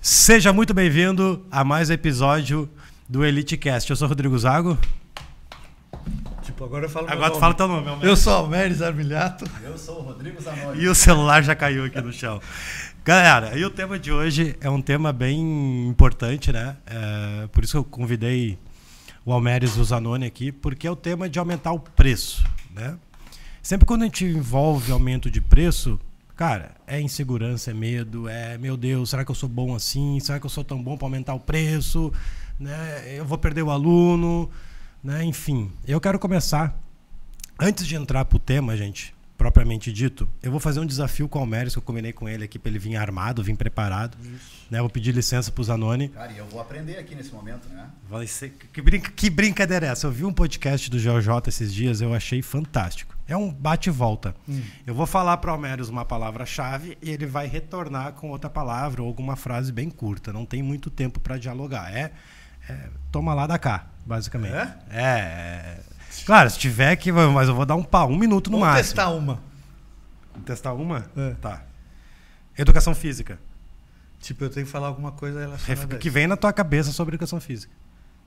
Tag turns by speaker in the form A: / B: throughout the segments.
A: Seja muito bem-vindo a mais um episódio do EliteCast. Eu sou o Rodrigo Zago.
B: Tipo, agora eu falo meu
A: Agora tu fala teu nome. meu
B: Eu sou Almeres Armilhato.
C: Eu sou o Rodrigo Zanoni.
A: E o celular já caiu aqui no chão. Galera, e o tema de hoje é um tema bem importante, né? É, por isso que eu convidei o Almeres e o Zanoni aqui, porque é o tema de aumentar o preço, né? Sempre quando a gente envolve aumento de preço, cara, é insegurança, é medo, é meu Deus, será que eu sou bom assim? Será que eu sou tão bom para aumentar o preço? Né? Eu vou perder o aluno, né? Enfim, eu quero começar Antes de entrar pro tema, gente, propriamente dito, eu vou fazer um desafio com o Almeres, que eu combinei com ele aqui para ele vir armado, vir preparado. Né? Vou pedir licença pro Zanoni.
C: Cara, e eu vou aprender aqui nesse momento, né?
A: Vai ser... que, brinca... que brincadeira é essa? Eu vi um podcast do GeoJ esses dias, eu achei fantástico. É um bate e volta. Eu vou falar para o Almeres uma palavra-chave e ele vai retornar com outra palavra ou alguma frase bem curta. Não tem muito tempo para dialogar. É, é toma lá da cá, basicamente.
B: É?
A: É, é. Claro, se tiver que, mas eu vou dar um pau, um minuto no
B: Vamos
A: máximo.
B: testar uma.
A: Testar uma?
B: É.
A: Tá. Educação física.
B: Tipo, eu tenho que falar alguma coisa relacionada
A: Que vem na tua cabeça sobre educação física.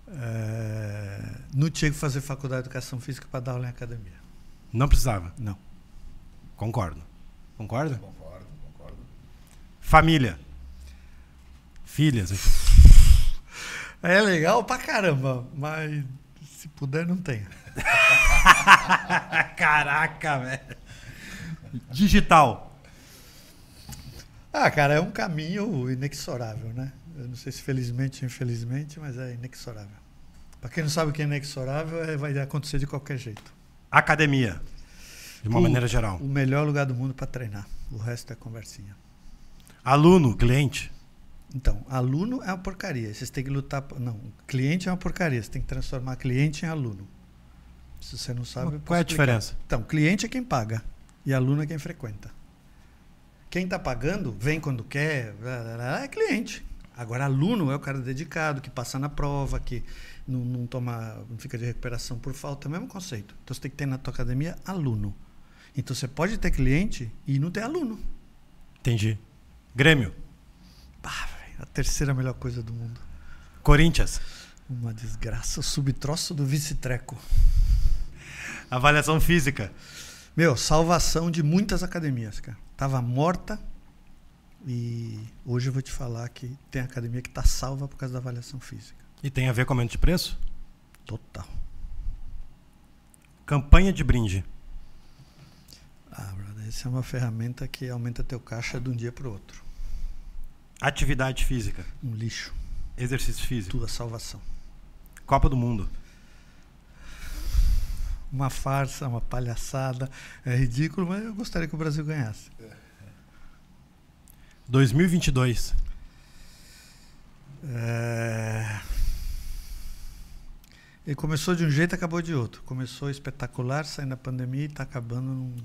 B: É... Não tinha que fazer faculdade de educação física para dar aula em academia.
A: Não precisava.
B: Não.
A: Concordo. Concorda?
C: Concordo, concordo.
A: Família. Filhas.
B: É legal pra caramba, mas se puder, não tenha.
A: Caraca, velho. Digital.
B: Ah, cara, é um caminho inexorável, né? Eu não sei se felizmente ou infelizmente, mas é inexorável. Pra quem não sabe o que é inexorável, é, vai acontecer de qualquer jeito.
A: Academia. De uma
B: O-
A: maneira geral.
B: O melhor lugar do mundo para treinar. O resto é conversinha.
A: Aluno, cliente.
B: Então, aluno é uma porcaria. Vocês têm que lutar. Não, cliente é uma porcaria. Você tem que transformar cliente em aluno. Se você não sabe.
A: Qual é a
B: explicar.
A: diferença?
B: Então, cliente é quem paga e aluno é quem frequenta. Quem está pagando, vem quando quer, é cliente. Agora, aluno é o cara dedicado, que passa na prova, que não, não toma, não fica de recuperação por falta, é o mesmo conceito. Então, você tem que ter na tua academia aluno. Então, você pode ter cliente e não ter aluno.
A: Entendi. Grêmio.
B: Pá, velho, a terceira melhor coisa do mundo.
A: Corinthians.
B: Uma desgraça, o subtroço do vice-treco.
A: Avaliação física.
B: Meu, salvação de muitas academias, cara. Tava morta e hoje eu vou te falar que tem academia que tá salva por causa da avaliação física.
A: E tem a ver com aumento de preço?
B: Total.
A: Campanha de brinde.
B: Ah, brother, essa é uma ferramenta que aumenta teu caixa de um dia pro outro.
A: Atividade física.
B: Um lixo.
A: Exercício físico.
B: Tua salvação.
A: Copa do Mundo.
B: Uma farsa, uma palhaçada. É ridículo, mas eu gostaria que o Brasil ganhasse.
A: 2022.
B: É... Ele começou de um jeito e acabou de outro. Começou espetacular, saindo da pandemia e está acabando num-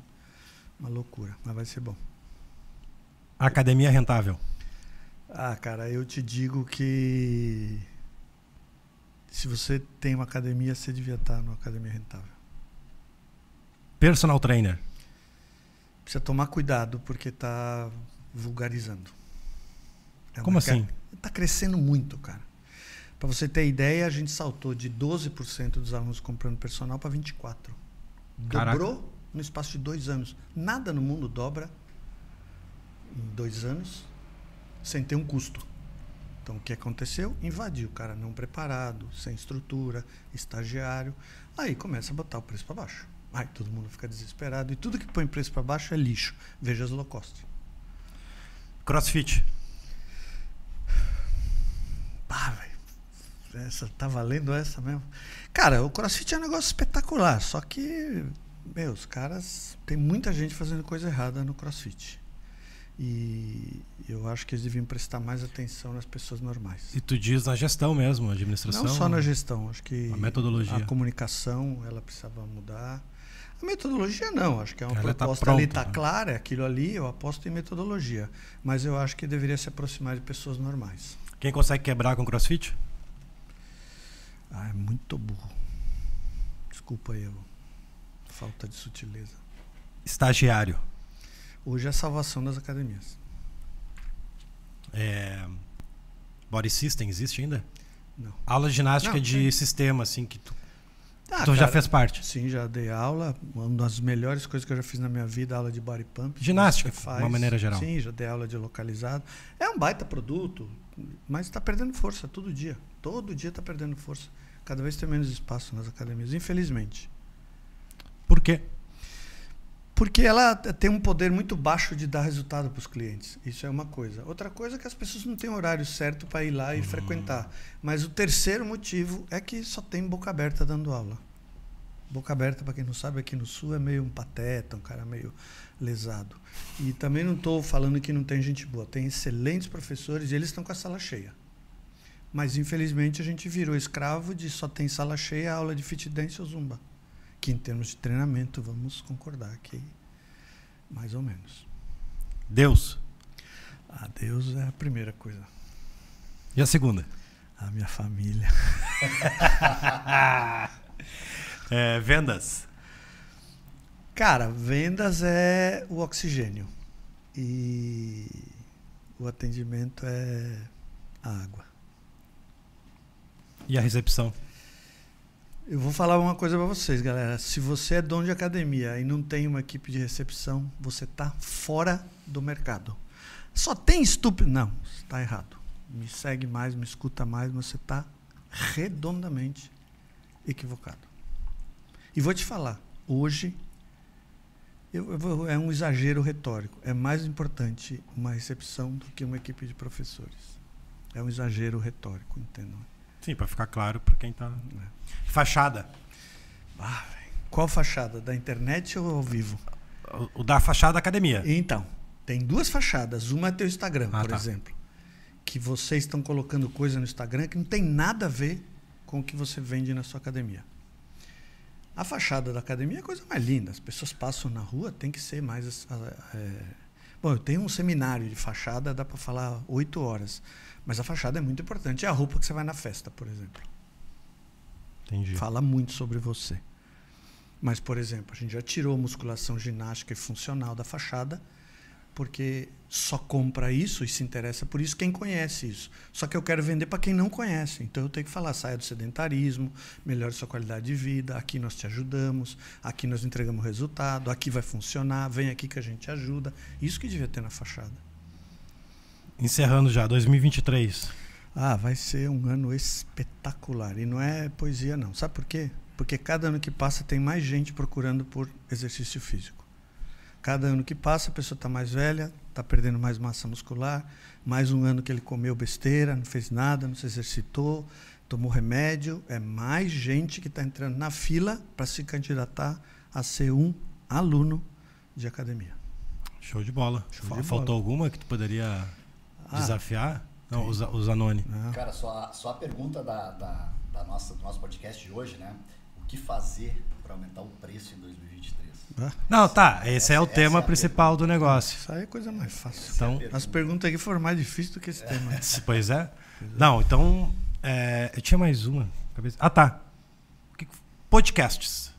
B: numa loucura. Mas vai ser bom.
A: Academia rentável.
B: Ah, cara, eu te digo que se você tem uma academia, você devia estar numa academia rentável.
A: Personal trainer.
B: Precisa tomar cuidado porque está vulgarizando. É
A: Como assim?
B: Está crescendo muito, cara. Para você ter ideia, a gente saltou de 12% dos alunos comprando personal para 24%.
A: Caraca.
B: Dobrou no espaço de dois anos. Nada no mundo dobra em dois anos sem ter um custo. Então, o que aconteceu? Invadiu o cara não preparado, sem estrutura, estagiário. Aí começa a botar o preço para baixo. Aí todo mundo fica desesperado. E tudo que põe preço para baixo é lixo. Veja as low cost.
A: Crossfit.
B: Pá, velho. Essa, tá valendo essa mesmo? Cara, o crossfit é um negócio espetacular. Só que, meu, os caras. Tem muita gente fazendo coisa errada no crossfit. E eu acho que eles deviam prestar mais atenção nas pessoas normais.
A: E tu diz na gestão mesmo, administração.
B: Não só na gestão, acho que
A: A metodologia.
B: a comunicação ela precisava mudar. A metodologia não, acho que é uma
A: Ela tá
B: proposta ali
A: pronta,
B: está
A: né?
B: clara, é aquilo ali, eu aposto em metodologia, mas eu acho que deveria se aproximar de pessoas normais.
A: Quem consegue quebrar com crossfit?
B: Ah, é muito burro. Desculpa aí, eu- falta de sutileza.
A: Estagiário.
B: Hoje é a salvação das academias.
A: É, Body System existe ainda?
B: Não.
A: Aula de ginástica
B: Não,
A: de
B: tem.
A: sistema, assim, que tu,
B: Ah,
A: já
B: cara,
A: fez parte.
B: Sim, já dei aula. Uma das melhores coisas que eu já fiz na minha vida, aula de body pump.
A: Ginástica, de uma maneira geral.
B: Sim, já dei aula de localizado. É um baita produto, mas está perdendo força todo dia. Todo dia está perdendo força. Cada vez tem menos espaço nas academias, infelizmente.
A: Por quê?
B: Porque ela tem um poder muito baixo de dar resultado para os clientes. Isso é uma coisa. Outra coisa é que as pessoas não têm horário certo para ir lá e frequentar. Mas o terceiro motivo é que só tem boca aberta dando aula. Boca aberta, para quem não sabe, aqui no Sul é meio um pateta, um cara meio lesado. E também não estou falando que não tem gente boa. Tem excelentes professores e eles estão com a sala cheia. Mas infelizmente a gente virou escravo de só tem sala cheia, aula de fit dance ou zumba. Que em termos de treinamento, vamos concordar que mais ou menos.
A: Deus.
B: A Deus é a primeira coisa.
A: E a segunda?
B: A minha família.
A: É, vendas.
B: Cara, vendas é o oxigênio. E o atendimento é a água.
A: E a recepção?
B: Eu vou falar uma coisa para vocês, galera. Se você é dono de academia e não tem uma equipe de recepção, você está fora do mercado. Só tem estúpido. Não, está errado. Me segue mais, me escuta mais, mas você está redondamente equivocado. E vou te falar, hoje eu- eu vou- é um exagero retórico. É mais importante uma recepção do que uma equipe de professores. É um exagero retórico, entendam?
A: Sim, para ficar claro para quem tá. Fachada.
B: Ah. Qual fachada? Da internet ou ao vivo?
A: O, o da fachada da academia.
B: Então, tem duas fachadas. Uma é teu Instagram,
A: Ah,
B: por
A: tá.
B: exemplo. Que vocês estão colocando coisa no Instagram que não tem nada a ver com o que você vende na sua academia. A fachada da academia é a coisa mais linda. As pessoas passam na rua, tem que ser mais. é, Bom, eu tenho um seminário de fachada, dá para falar oito horas. Mas a fachada é muito importante. É a roupa que você vai na festa, por exemplo.
A: Entendi.
B: Fala muito sobre você. Mas, por exemplo, a gente já tirou musculação ginástica e funcional da fachada, porque só compra isso e se interessa por isso quem conhece isso. Só que eu quero vender para quem não conhece. Então eu tenho que falar: saia do sedentarismo, melhore sua qualidade de vida, aqui nós te ajudamos, aqui nós entregamos resultado, aqui vai funcionar, vem aqui que a gente ajuda. Isso que devia ter na fachada.
A: Encerrando já, 2023.
B: Ah, vai ser um ano espetacular. E não é poesia, não. Sabe por quê? Porque cada ano que passa tem mais gente procurando por exercício físico. Cada ano que passa a pessoa está mais velha, está perdendo mais massa muscular. Mais um ano que ele comeu besteira, não fez nada, não se exercitou, tomou remédio. É mais gente que está entrando na fila para se candidatar a ser um aluno de academia.
A: Show de bola.
B: Show de
A: Faltou
B: bola.
A: alguma que tu poderia
B: Ah,
A: desafiar? Não, os, os Anoni.
C: Cara, só, a- só a pergunta da, da, da nossa, do nosso podcast de hoje, né? O que fazer para aumentar o preço em 2023?
B: Ah,
A: Não, tá. Esse é o
C: Essa-
A: tema
C: essa é a
A: principal do negócio.
B: Isso aí é coisa mais fácil.
A: Então,
B: As perguntas aqui foram mais difíceis do que esse tema.
A: se- pois é. Não, então. é, eu tinha mais uma. cabeça- Ah, tá. O Podcasts.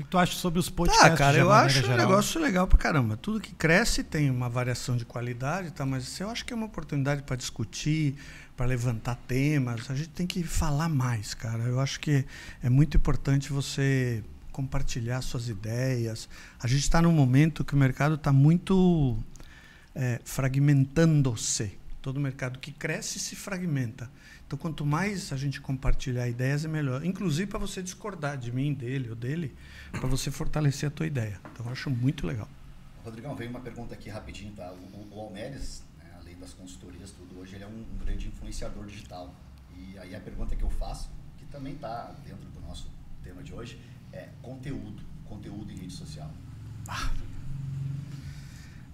A: O que tu acha sobre os podcasts?
B: Ah, cara, eu acho um
A: geral?
B: negócio legal pra caramba. Tudo que cresce tem uma variação de qualidade, tá? mas eu acho que é uma oportunidade para discutir, para levantar temas. A gente tem que falar mais, cara. Eu acho que é muito importante você compartilhar suas ideias. A gente está num momento que o mercado está muito é, fragmentando-se. Todo mercado que cresce se fragmenta. Então, quanto mais a gente compartilhar ideias, é melhor. Inclusive para você discordar de mim, dele ou dele, para você fortalecer a tua ideia. Então, eu acho muito legal.
C: Rodrigão, veio uma pergunta aqui rapidinho, tá? O, o, Almeres, né, além das consultorias, tudo, hoje ele é um, um grande influenciador digital. E aí a pergunta que eu faço, que também está dentro do nosso tema de hoje, é conteúdo. Conteúdo em rede social.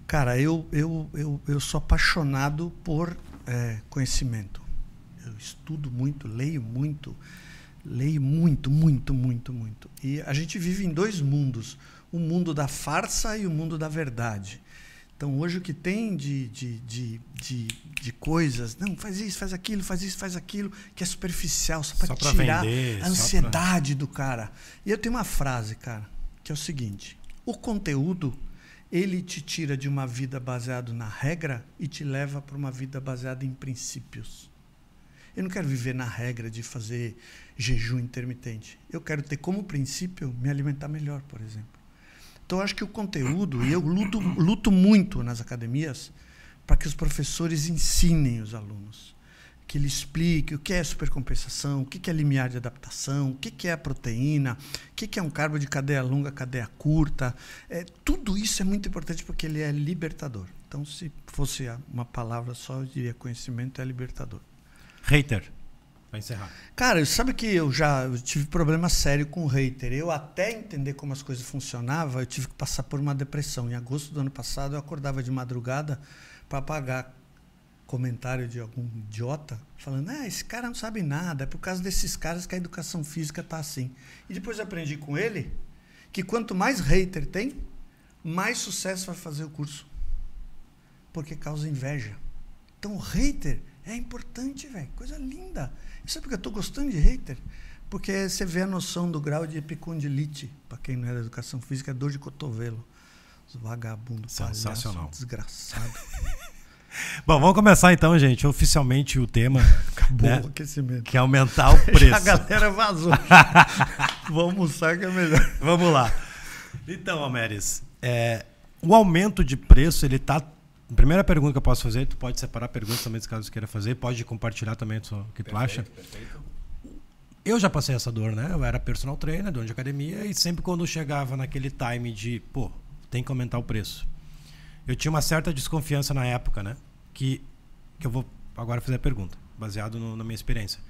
B: Cara, eu, eu, eu, eu sou apaixonado por é, conhecimento. Eu estudo muito, leio muito, leio muito, muito, muito, muito. E a gente vive em dois mundos: o mundo da farsa e o mundo da verdade. Então, hoje o que tem de, de, de, de, de coisas, não, faz isso, faz aquilo, faz isso, faz aquilo, que é superficial, só para
A: pra
B: tirar
A: vender,
B: a ansiedade do cara. E eu tenho uma frase, cara, que é o seguinte: o conteúdo ele te tira de uma vida baseada na regra e te leva para uma vida baseada em princípios. Eu não quero viver na regra de fazer jejum intermitente. Eu quero ter como princípio me alimentar melhor, por exemplo. Então, acho que o conteúdo, e eu luto, luto muito nas academias para que os professores ensinem os alunos que ele explique o que é supercompensação, o que é limiar de adaptação, o que é a proteína, o que é um carbo de cadeia longa, cadeia curta. É, tudo isso é muito importante porque ele é libertador. Então, se fosse uma palavra só, eu diria conhecimento é libertador.
A: Hater. Para encerrar.
B: Cara, sabe que eu já eu tive problema sério com o hater. Eu até entender como as coisas funcionavam, eu tive que passar por uma depressão. Em agosto do ano passado, eu acordava de madrugada para pagar comentário de algum idiota falando: ah, esse cara não sabe nada, é por causa desses caras que a educação física está assim. E depois aprendi com ele que quanto mais hater tem, mais sucesso vai fazer o curso. Porque causa inveja. Então, o hater é importante, velho. Coisa linda. E sabe por que eu estou gostando de hater? Porque você vê a noção do grau de epicondilite, para quem não é da educação física, é dor de cotovelo. Os vagabundos,
A: Sensacional.
B: Palhaço, desgraçado.
A: Bom, vamos começar então, gente, oficialmente o tema.
B: Acabou
A: né?
B: o aquecimento.
A: Que é aumentar o preço.
B: a galera vazou. vamos almoçar que é melhor.
A: Vamos lá. Então, Almeres, é, o aumento de preço, ele tá. Primeira pergunta que eu posso fazer, tu pode separar perguntas também, se caso você queira fazer, pode compartilhar também o que tu acha.
C: Perfeito.
A: Eu já passei essa dor, né? Eu era personal trainer, dono de academia, e sempre quando chegava naquele time de, pô, tem que aumentar o preço. Eu tinha uma certa desconfiança na época, né? Que, que eu vou agora fazer a pergunta, baseado no, na minha experiência.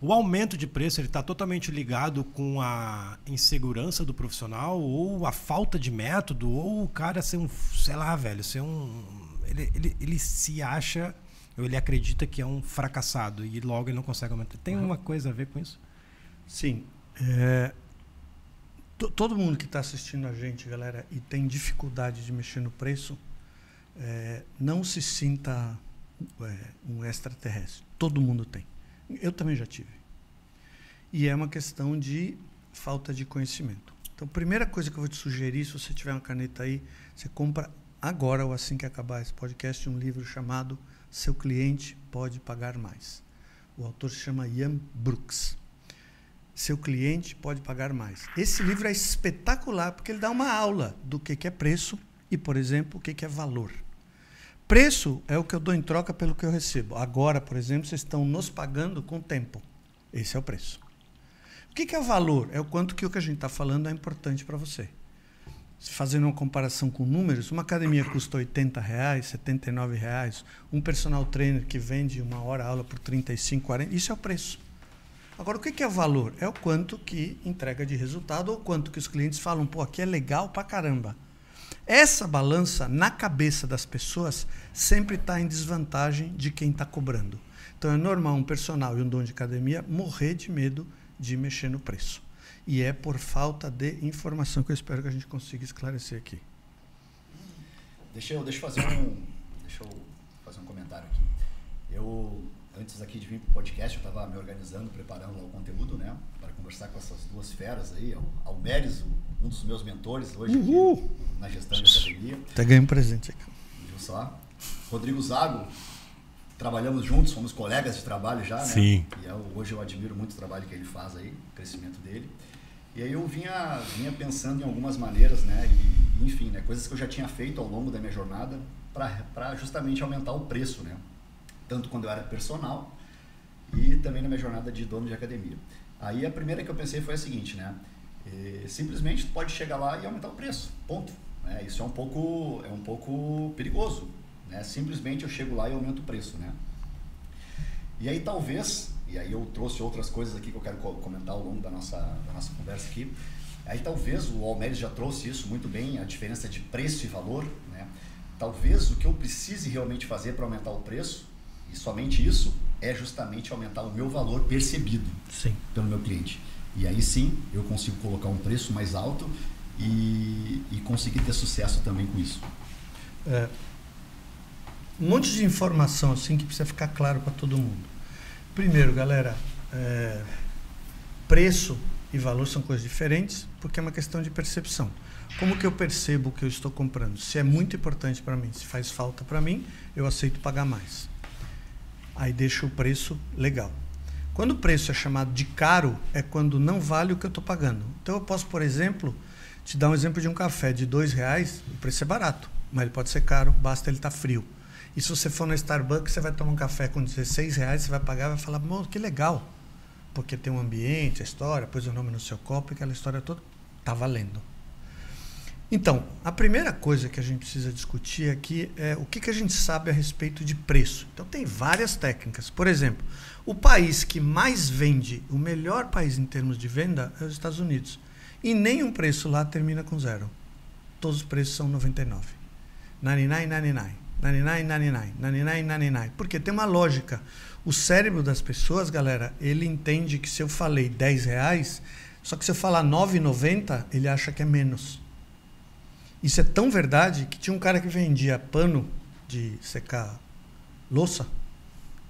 A: O aumento de preço está totalmente ligado com a insegurança do profissional ou a falta de método ou o cara ser um, sei lá, velho, ser um, ele, ele, ele se acha ou ele acredita que é um fracassado e logo ele não consegue aumentar. Tem uma coisa a ver com isso?
B: Sim. É, todo mundo que está assistindo a gente, galera, e tem dificuldade de mexer no preço, é, não se sinta é, um extraterrestre. Todo mundo tem. Eu também já tive. E é uma questão de falta de conhecimento. Então, primeira coisa que eu vou te sugerir, se você tiver uma caneta aí, você compra agora ou assim que acabar esse podcast um livro chamado Seu Cliente Pode Pagar Mais. O autor se chama Ian Brooks. Seu cliente pode pagar mais. Esse livro é espetacular porque ele dá uma aula do que é preço e, por exemplo, o que é valor. Preço é o que eu dou em troca pelo que eu recebo. Agora, por exemplo, vocês estão nos pagando com tempo. Esse é o preço. O que é valor? É o quanto que o que a gente está falando é importante para você. Fazendo uma comparação com números, uma academia custa 80 reais, 79 reais, um personal trainer que vende uma hora aula por 35, 40, isso é o preço. Agora, o que é valor? É o quanto que entrega de resultado ou quanto que os clientes falam, pô, aqui é legal pra caramba. Essa balança, na cabeça das pessoas, sempre está em desvantagem de quem está cobrando. Então é normal um personal e um dono de academia morrer de medo de mexer no preço. E é por falta de informação que eu espero que a gente consiga esclarecer aqui.
C: Deixa eu, deixa eu fazer um, deixa eu fazer um comentário aqui. Eu antes aqui de vir para o podcast, eu estava me organizando, preparando o conteúdo, né? Para conversar com essas duas feras aí. Almeres, um dos meus mentores hoje aqui na gestão de academia.
B: Até ganhei um presente aqui.
C: Viu só? Rodrigo Zago, trabalhamos juntos, fomos colegas de trabalho já, né?
A: Sim.
C: E eu, hoje eu admiro muito o trabalho que ele faz aí, o crescimento dele. E aí eu vinha, vinha pensando em algumas maneiras, né? E, enfim, né? coisas que eu já tinha feito ao longo da minha jornada para justamente aumentar o preço, né? tanto quando eu era personal e também na minha jornada de dono de academia. Aí a primeira que eu pensei foi a seguinte, né? E, simplesmente tu pode chegar lá e aumentar o preço, ponto. Né? Isso é um pouco é um pouco perigoso, né? Simplesmente eu chego lá e aumento o preço, né? E aí talvez, e aí eu trouxe outras coisas aqui que eu quero comentar ao longo da nossa da nossa conversa aqui. Aí talvez o Almeres já trouxe isso muito bem, a diferença de preço e valor, né? Talvez o que eu precise realmente fazer para aumentar o preço e somente isso é justamente aumentar o meu valor percebido
B: sim.
C: pelo meu cliente. E aí sim eu consigo colocar um preço mais alto e, e conseguir ter sucesso também com isso.
B: É, um monte de informação assim que precisa ficar claro para todo mundo. Primeiro, galera, é, preço e valor são coisas diferentes porque é uma questão de percepção. Como que eu percebo o que eu estou comprando? Se é muito importante para mim, se faz falta para mim, eu aceito pagar mais. Aí deixo o preço legal. Quando o preço é chamado de caro, é quando não vale o que eu estou pagando. Então eu posso, por exemplo, te dar um exemplo de um café de dois reais, o preço é barato, mas ele pode ser caro, basta ele estar tá frio. E se você for na Starbucks, você vai tomar um café com 16 reais, você vai pagar vai falar, que legal. Porque tem um ambiente, a história, pôs o nome no seu copo e aquela história toda está valendo. Então, a primeira coisa que a gente precisa discutir aqui é o que, que a gente sabe a respeito de preço. Então, tem várias técnicas. Por exemplo, o país que mais vende, o melhor país em termos de venda, é os Estados Unidos. E nenhum preço lá termina com zero. Todos os preços são 99. 99, 99. 99, 99, 99, 99. Porque tem uma lógica. O cérebro das pessoas, galera, ele entende que se eu falei 10 reais, só que se eu falar 9,90, ele acha que é menos. Isso é tão verdade que tinha um cara que vendia pano de secar louça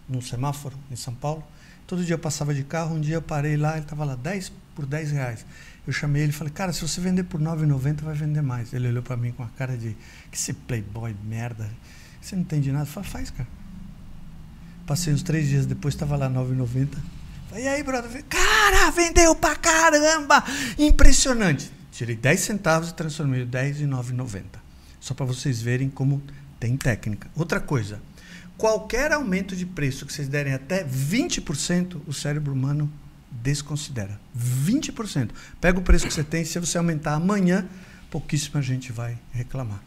B: num semáforo em São Paulo. Todo dia eu passava de carro, um dia eu parei lá, ele estava lá 10 por 10 reais. Eu chamei ele e falei, cara, se você vender por 9,90 vai vender mais. Ele olhou para mim com a cara de, que esse playboy merda. Você não entende nada? Falei, faz, cara. Passei uns três dias depois, estava lá 9,90. Falei, e aí, brother? Cara, vendeu pra caramba! Impressionante. Tirei 10 centavos e transformei o 10 em 9,90. Só para vocês verem como tem técnica. Outra coisa, qualquer aumento de preço que vocês derem até 20%, o cérebro humano desconsidera. 20%. Pega o preço que você tem, se você aumentar amanhã, pouquíssima gente vai reclamar.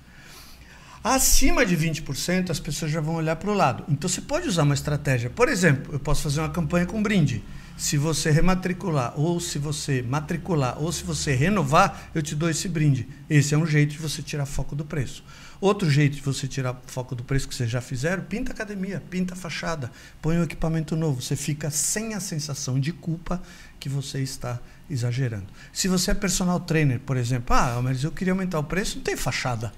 B: Acima de 20%, as pessoas já vão olhar para o lado. Então você pode usar uma estratégia. Por exemplo, eu posso fazer uma campanha com brinde se você rematricular, ou se você matricular, ou se você renovar, eu te dou esse brinde. Esse é um jeito de você tirar foco do preço. Outro jeito de você tirar foco do preço que vocês já fizeram, pinta a academia, pinta a fachada, põe um equipamento novo. Você fica sem a sensação de culpa que você está exagerando. Se você é personal trainer, por exemplo, ah, mas eu queria aumentar o preço, não tem fachada.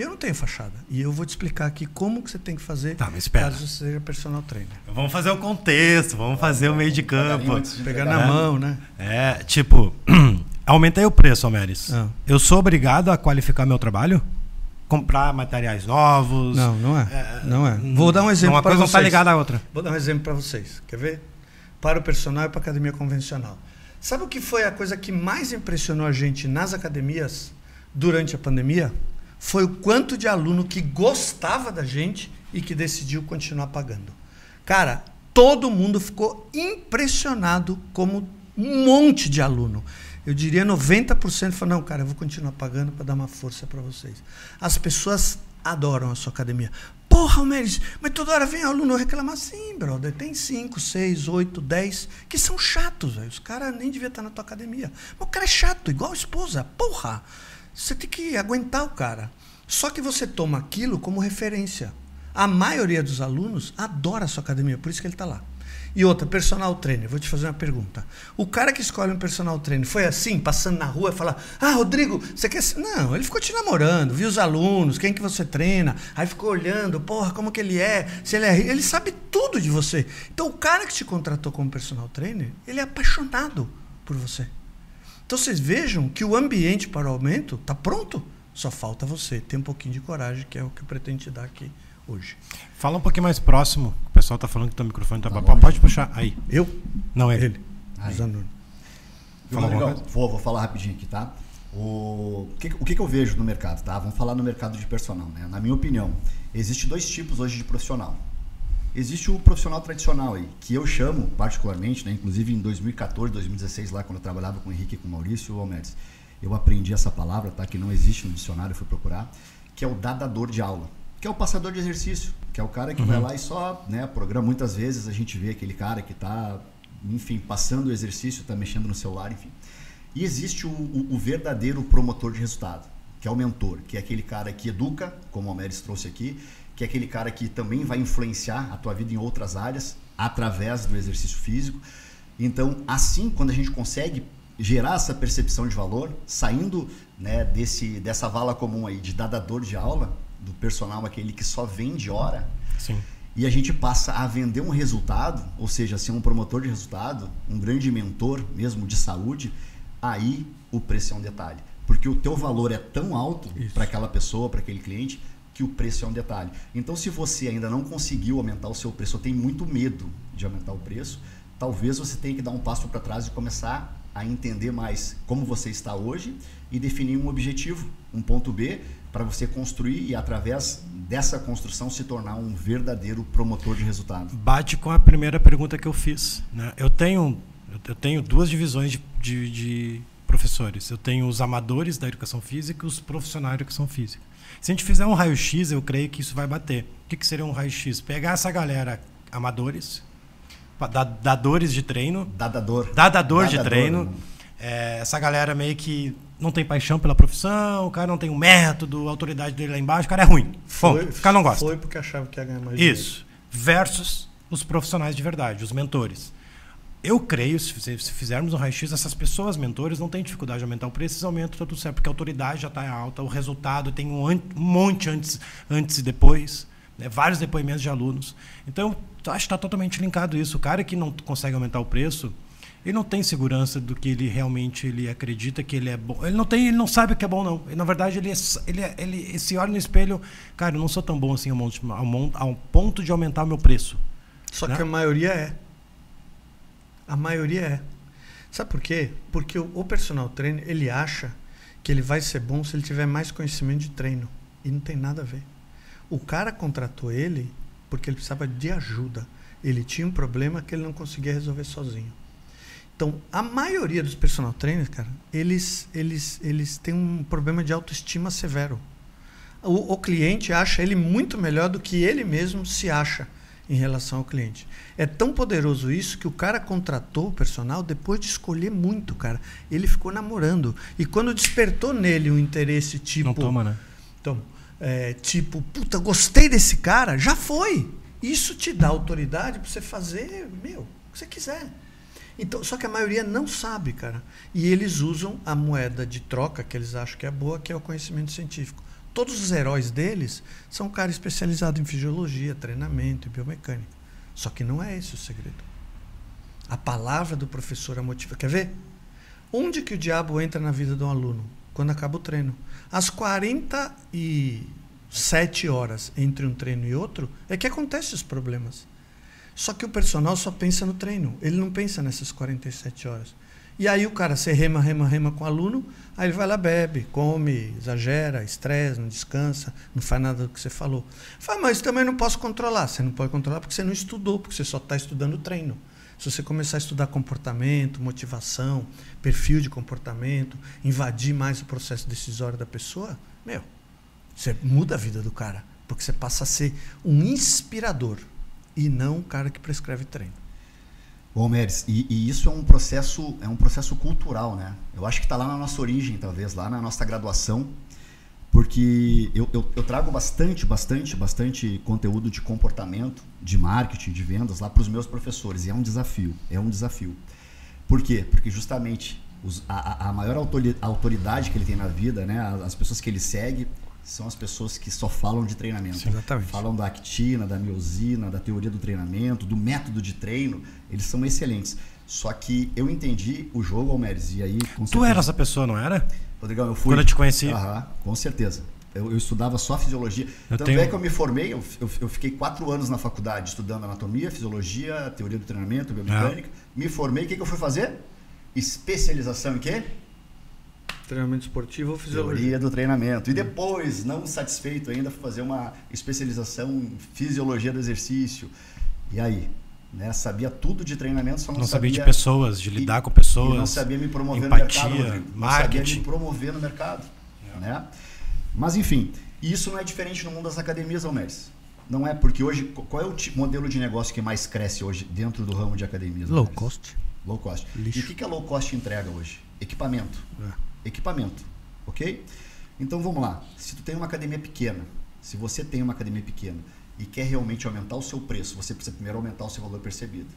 B: Eu não tenho fachada. E eu vou te explicar aqui como que você tem que fazer
A: tá, mas espera.
B: caso você seja personal trainer.
A: Vamos fazer o contexto, vamos fazer o meio de campo.
B: Pegar na mão, né?
A: É, tipo, aumentei o preço, Almeres. Ah. Eu sou obrigado a qualificar meu trabalho? Comprar materiais novos?
B: Não, não é. é não é. Vou dar um exemplo
A: Uma coisa não está ligada à outra.
B: Vou dar um exemplo para vocês. Quer ver? Para o personal e para a academia convencional. Sabe o que foi a coisa que mais impressionou a gente nas academias durante a pandemia? Foi o quanto de aluno que gostava da gente e que decidiu continuar pagando. Cara, todo mundo ficou impressionado como um monte de aluno. Eu diria 90% falou: não, cara, eu vou continuar pagando para dar uma força para vocês. As pessoas adoram a sua academia. Porra, Almeres, mas toda hora vem aluno reclamar. Sim, brother, tem 5, 6, 8, 10 que são chatos. Véio. Os caras nem deviam estar na tua academia. Mas o cara é chato, igual a esposa. Porra! Você tem que aguentar o cara. Só que você toma aquilo como referência. A maioria dos alunos adora a sua academia, por isso que ele está lá. E outra, personal trainer. Vou te fazer uma pergunta. O cara que escolhe um personal trainer foi assim, passando na rua e falar: Ah, Rodrigo, você quer. Não, ele ficou te namorando, viu os alunos, quem que você treina, aí ficou olhando, porra, como que ele é, se ele é. Ele sabe tudo de você. Então, o cara que te contratou como personal trainer, ele é apaixonado por você. Então vocês vejam que o ambiente para o aumento está pronto. Só falta você ter um pouquinho de coragem, que é o que eu pretendo te dar aqui hoje.
A: Fala um pouquinho mais próximo. O pessoal está falando que teu microfone está tá Pode puxar. Aí.
B: Eu?
A: Não, é
B: ele.
C: Fala vou, vou falar rapidinho aqui, tá? O, o, que, o que eu vejo no mercado, tá? Vamos falar no mercado de personal, né? Na minha opinião, existe dois tipos hoje de profissional. Existe o profissional tradicional aí, que eu chamo particularmente, né, inclusive em 2014, 2016, lá quando eu trabalhava com o Henrique e com o Maurício Almeres, eu aprendi essa palavra, tá, que não existe no dicionário, fui procurar, que é o dadador de aula, que é o passador de exercício, que é o cara que uhum. vai lá e só, né, programa. Muitas vezes a gente vê aquele cara que está, enfim, passando o exercício, está mexendo no celular, enfim. E existe o, o, o, verdadeiro promotor de resultado, que é o mentor, que é aquele cara que educa, como o Almeres trouxe aqui, que é aquele cara que também vai influenciar a tua vida em outras áreas através do exercício físico. Então, assim, quando a gente consegue gerar essa percepção de valor, saindo né, desse, dessa vala comum aí de dadador de aula, do personal aquele que só vende hora,
A: Sim.
C: e a gente passa a vender um resultado, ou seja, ser um promotor de resultado, um grande mentor mesmo de saúde, aí o preço é um detalhe. Porque o teu valor é tão alto para aquela pessoa, para aquele cliente, que o preço é um detalhe. Então, se você ainda não conseguiu aumentar o seu preço, ou tem muito medo de aumentar o preço, talvez você tenha que dar um passo para trás e começar a entender mais como você está hoje e definir um objetivo, um ponto B, para você construir e através dessa construção se tornar um verdadeiro promotor de resultado.
A: Bate com a primeira pergunta que eu fiz. Né? Eu tenho eu tenho duas divisões de, de, de professores. Eu tenho os amadores da educação física e os profissionais da educação física. Se a gente fizer um raio-x, eu creio que isso vai bater. O que, que seria um raio-x? Pegar essa galera amadores, dadores de treino.
C: Dadador.
A: Dadador, de treino. É, essa galera meio que não tem paixão pela profissão, o cara não tem um método, a autoridade dele lá embaixo, o cara é ruim. Foi, o cara não gosta.
B: Foi porque achava que ia ganhar mais
A: Isso. Dinheiro. Versus os profissionais de verdade, os mentores. Eu creio, se, fizermos um raio-x, essas pessoas, mentores, não têm dificuldade de aumentar o preço, eles aumentam tá tudo certo, porque a autoridade já está alta, o resultado tem um, um, monte antes, antes e depois, né, vários depoimentos de alunos. Então, acho que está totalmente linkado isso. O cara que não consegue aumentar o preço, ele não tem segurança do que ele realmente ele acredita que ele é bom. Ele não tem, ele não sabe o que é bom não. na verdade ele, é ele, é, ele, ele se olha no espelho, cara, eu não sou tão bom assim ao, ao, ao ponto de aumentar o meu preço.
B: Só né? que a maioria é. A maioria é. Sabe por quê? Porque o, personal trainer, ele acha que ele vai ser bom se ele tiver mais conhecimento de treino. E não tem nada a ver. O cara contratou ele porque ele precisava de ajuda. Ele tinha um problema que ele não conseguia resolver sozinho. Então, a maioria dos personal trainers, cara, eles, eles, eles têm um problema de autoestima severo. O, o cliente acha ele muito melhor do que ele mesmo se acha em relação ao cliente. É tão poderoso isso que o cara contratou o personal depois de escolher muito, cara. Ele ficou namorando. E quando despertou nele um interesse tipo.
A: Não toma, né?
B: Então, é, tipo, puta, gostei desse cara, já foi. Isso te dá autoridade para você fazer, meu, o que você quiser. Então, só que a maioria não sabe, cara. E eles usam a moeda de troca que eles acham que é boa, que é o conhecimento científico. Todos os heróis deles são um cara especializado em fisiologia, treinamento e biomecânica. Só que não é esse o segredo. A palavra do professor a motiva. Quer ver? Onde que o diabo entra na vida de um aluno? Quando acaba o treino. Às 47 horas entre um treino e outro é que acontecem os problemas. Só que o personal só pensa no treino. Ele não pensa nessas 47 horas. E aí o cara, você rema, rema, rema com o aluno, aí ele vai lá, bebe, come, exagera, estresse, não descansa, não faz nada do que você falou. Fala, mas também não posso controlar. Você não pode controlar porque você não estudou, porque você só está estudando treino. Se você começar a estudar comportamento, motivação, perfil de comportamento, invadir mais o processo decisório da pessoa, meu, você muda a vida do cara. Porque você passa a ser um inspirador e não um cara que prescreve treino.
C: Bom, Meres, e, e, isso é um processo é um processo cultural, né? Eu acho que está lá na nossa origem, talvez, lá na nossa graduação, porque eu, eu, eu trago bastante, bastante, bastante conteúdo de comportamento, de marketing, de vendas lá para os meus professores, e é um desafio, é um desafio. Por quê? Porque justamente os, a, a maior autoridade que ele tem na vida, né? As pessoas que ele segue, são as pessoas que só falam de treinamento. Sim,
B: exatamente.
C: Falam da actina, da miosina, da teoria do treinamento, do método de treino. Eles são excelentes. Só que eu entendi o jogo, Almeres, e aí...
A: tu era essa pessoa, não era?
C: Rodrigão, eu fui...
A: Quando eu te conheci?
C: Aham, com certeza. Eu, eu, estudava só fisiologia. Eu Tanto tenho... é que eu me formei, eu, eu, eu, fiquei quatro anos na faculdade estudando anatomia, fisiologia, teoria do treinamento, biomecânica. É. Me formei, o que, que eu fui fazer? Especialização em quê?
B: Treinamento esportivo ou fisiologia?
C: Teoria do treinamento. E depois, não satisfeito ainda, fazer uma especialização em fisiologia do exercício. E aí? Né? Sabia tudo de treinamento, só não,
A: não
C: sabia,
A: sabia de pessoas, de lidar e, com pessoas.
C: não sabia me promover
A: empatia,
C: no mercado. Não
A: marketing.
C: sabia me promover no mercado. É. Né? Mas enfim, isso não é diferente no mundo das academias, Almeres. Não é, porque hoje, qual é o modelo de negócio que mais cresce hoje dentro do ramo de academias?
B: Low cost.
C: Low cost. Lixo. E o que, a low cost entrega hoje? Equipamento. É equipamento, ok? Então vamos lá. Se tu tem uma academia pequena, se você tem uma academia pequena e quer realmente aumentar o seu preço, você precisa primeiro aumentar o seu valor percebido.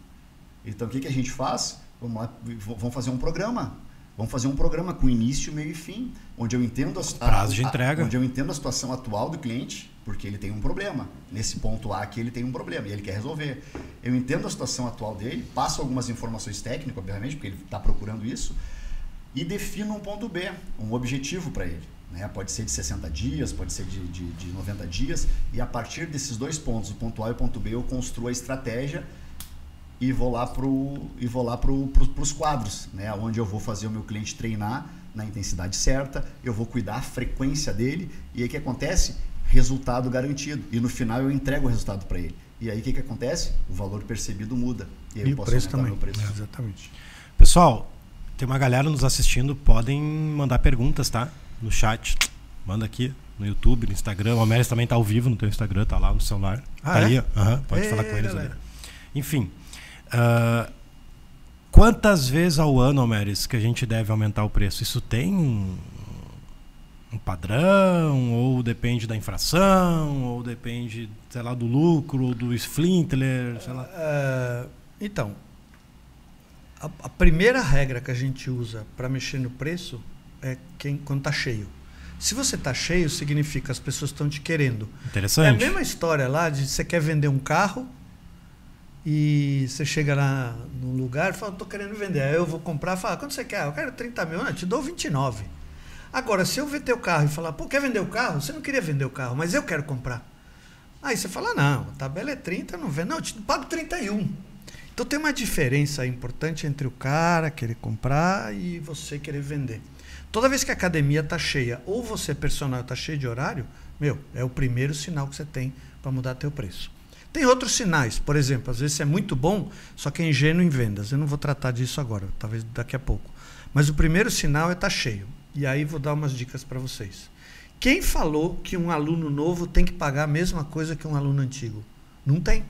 C: Então o que, que a gente faz? Vamos lá, vamos fazer um programa. Vamos fazer um programa com início, meio e fim, onde eu entendo a,
A: prazo de entrega,
C: onde eu entendo a situação atual do cliente, porque ele tem um problema. Nesse ponto A aqui ele tem um problema e ele quer resolver. Eu entendo a situação atual dele, passo algumas informações técnicas, obviamente, porque ele está procurando isso e defino um ponto B, um objetivo para ele. Né? Pode ser de 60 dias, pode ser de, de, de 90 dias, e a partir desses dois pontos, o ponto A e o ponto B, eu construo a estratégia e vou lá pro e vou lá pro, pro, pros quadros, né? Onde eu vou fazer o meu cliente treinar na intensidade certa, eu vou cuidar a frequência dele e aí o que acontece? Resultado garantido. E no final eu entrego o resultado para ele. E aí o que, que acontece? O valor percebido muda.
B: E aí e eu posso preço também.
C: preço.
B: É, exatamente.
A: Pessoal, tem uma galera nos assistindo, podem mandar perguntas, tá? No chat. Manda aqui no YouTube, no Instagram. O Almeres também tá ao vivo no teu Instagram, tá lá no celular.
B: Ah,
A: tá
B: é?
A: ali, uhum, pode Ei, falar com eles galera. ali. Enfim. Uh, quantas vezes ao ano, Almeres, que a gente deve aumentar o preço? Isso tem um, um padrão? Ou depende da infração? Ou depende, sei lá, do lucro, ou do Splintler? Sei lá.
B: Uh, então, a, a, primeira regra que a gente usa para mexer no preço é quem, quando está cheio. Se você está cheio, significa que as pessoas estão te querendo.
A: Interessante.
B: É a mesma história lá de você quer vender um carro e você chega lá num lugar e fala, estou querendo vender. Aí eu vou comprar, fala, quanto você quer? Eu quero 30 mil, não, eu te dou 29. Agora, se eu ver teu carro e falar, pô, quer vender o carro? Você não queria vender o carro, mas eu quero comprar. Aí você fala, não, a tabela é 30, não vendo. Não, eu te pago 31. Então tem uma diferença importante entre o cara querer comprar e você querer vender. Toda vez que a academia está cheia ou você personal está cheio de horário, meu, é o primeiro sinal que você tem para mudar teu preço. Tem outros sinais, por exemplo, às vezes é muito bom, só que é ingênuo em vendas. Eu não vou tratar disso agora, talvez daqui a pouco. Mas o primeiro sinal é estar tá cheio. E aí vou dar umas dicas para vocês. Quem falou que um aluno novo tem que pagar a mesma coisa que um aluno antigo? Não tem.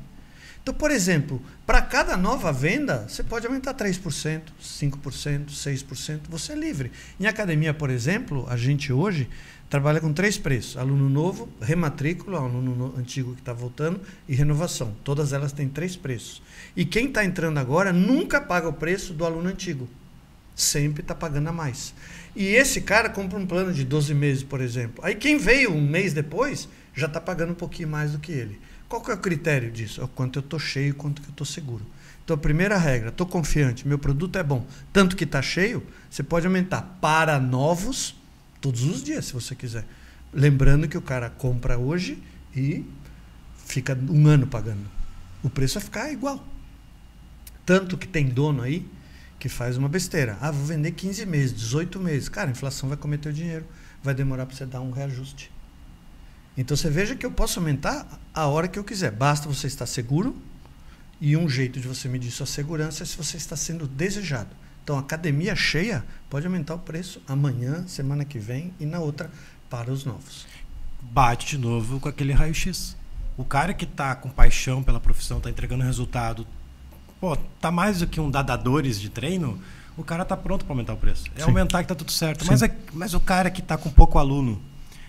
B: Então, por exemplo, para cada nova venda, você pode aumentar 3%, 5%, 6%, você é livre. Em academia, por exemplo, a gente hoje trabalha com três preços: aluno novo, rematrícula, aluno antigo que está voltando e renovação. Todas elas têm três preços. E quem está entrando agora nunca paga o preço do aluno antigo. Sempre está pagando a mais. E esse cara compra um plano de 12 meses, por exemplo. Aí quem veio um mês depois já está pagando um pouquinho mais do que ele. Qual que é o critério disso? É o quanto eu estou cheio, quanto que eu estou seguro. Então, a primeira regra, estou confiante, meu produto é bom, tanto que está cheio, você pode aumentar para novos todos os dias, se você quiser. Lembrando que o cara compra hoje e fica um ano pagando. O preço vai ficar igual. Tanto que tem dono aí que faz uma besteira. Ah, vou vender 15 meses, 18 meses. Cara, a inflação vai comer teu dinheiro. Vai demorar para você dar um reajuste. Então você veja que eu posso aumentar a hora que eu quiser. Basta você estar seguro e um jeito de você medir sua segurança é se você está sendo desejado. Então, academia cheia pode aumentar o preço amanhã, semana que vem e na outra para os novos.
A: Bate de novo com aquele raio-x. O cara que está com paixão pela profissão, está entregando resultado, pô, tá mais do que um dadadores de treino, o cara tá pronto para aumentar o preço. É Sim. aumentar que tá tudo certo. Mas, é, mas o cara que está com pouco aluno,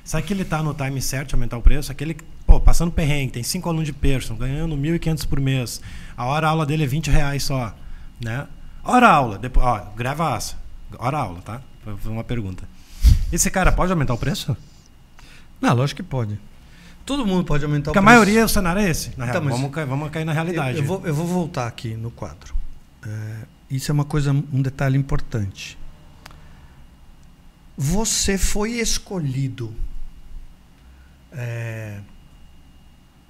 A: Sabe que ele está no time certo de aumentar o preço? Aquele, pô, passando perrengue, tem cinco alunos de person, ganhando 1.500 por mês. A hora aula dele é 20 reais só. Né? Hora aula, depois, ó, grava essa. Hora aula, tá? Foi uma pergunta. Esse cara pode aumentar o preço?
B: Não, lógico que pode. Todo mundo pode aumentar
A: Porque
B: o
A: preço. Porque a maioria, o cenário é esse. Na então, real. vamos, cair, vamos cair na realidade.
B: Eu, eu, vou, eu vou voltar aqui no quadro. É, isso é uma coisa, um detalhe importante. Você foi escolhido é,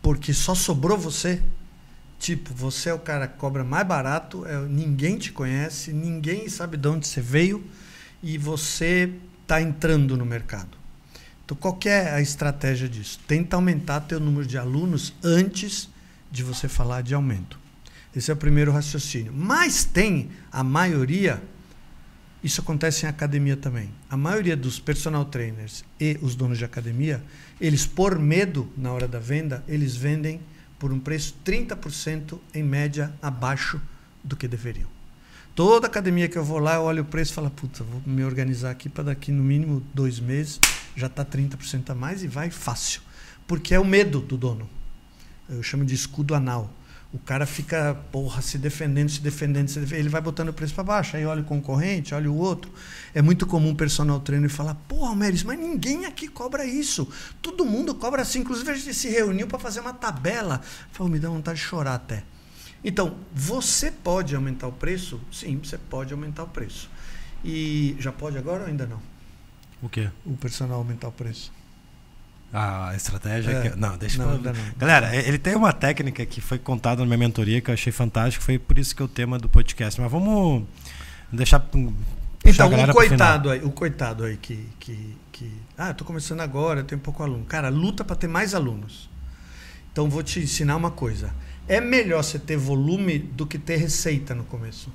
B: porque só sobrou você. Tipo, você é o cara que cobra mais barato, é, ninguém te conhece, ninguém sabe de onde você veio e você está entrando no mercado. Então, qual é a estratégia disso? Tenta aumentar teu número de alunos antes de você falar de aumento. Esse é o primeiro raciocínio. Mas tem a maioria isso acontece em academia também. A maioria dos personal trainers e os donos de academia, eles por medo na hora da venda, eles vendem por um preço 30% em média abaixo do que deveriam. Toda academia que eu vou lá, eu olho o preço e falo, puta, vou me organizar aqui para daqui no mínimo dois meses já está 30% a mais e vai fácil. Porque é o medo do dono. Eu chamo de escudo anal. O cara fica, porra, se defendendo, se defendendo, se defendendo. Ele vai botando o preço para baixo. Aí olha o concorrente, olha o outro. É muito comum o personal trainer falar: porra, Meris, mas ninguém aqui cobra isso. Todo mundo cobra assim. Inclusive, a gente se reuniu para fazer uma tabela. Falou, me dá vontade de chorar até. Então, você pode aumentar o preço? Sim, você pode aumentar o preço. E já pode agora ou ainda não?
A: O quê?
B: O personal aumentar o preço.
A: A estratégia.
B: É.
A: que- Não, deixa
B: Não,
A: pra-
B: não.
A: Galera, ele tem uma técnica que foi contada na minha mentoria que eu achei fantástico. Foi por isso que é o tema do podcast. Mas vamos deixar.
B: Então, o coitado aí, o coitado aí que, que, que. Ah, eu tô começando agora, eu tenho pouco aluno. Cara, luta para ter mais alunos. Então vou te ensinar uma coisa. É melhor você ter volume do que ter receita no começo.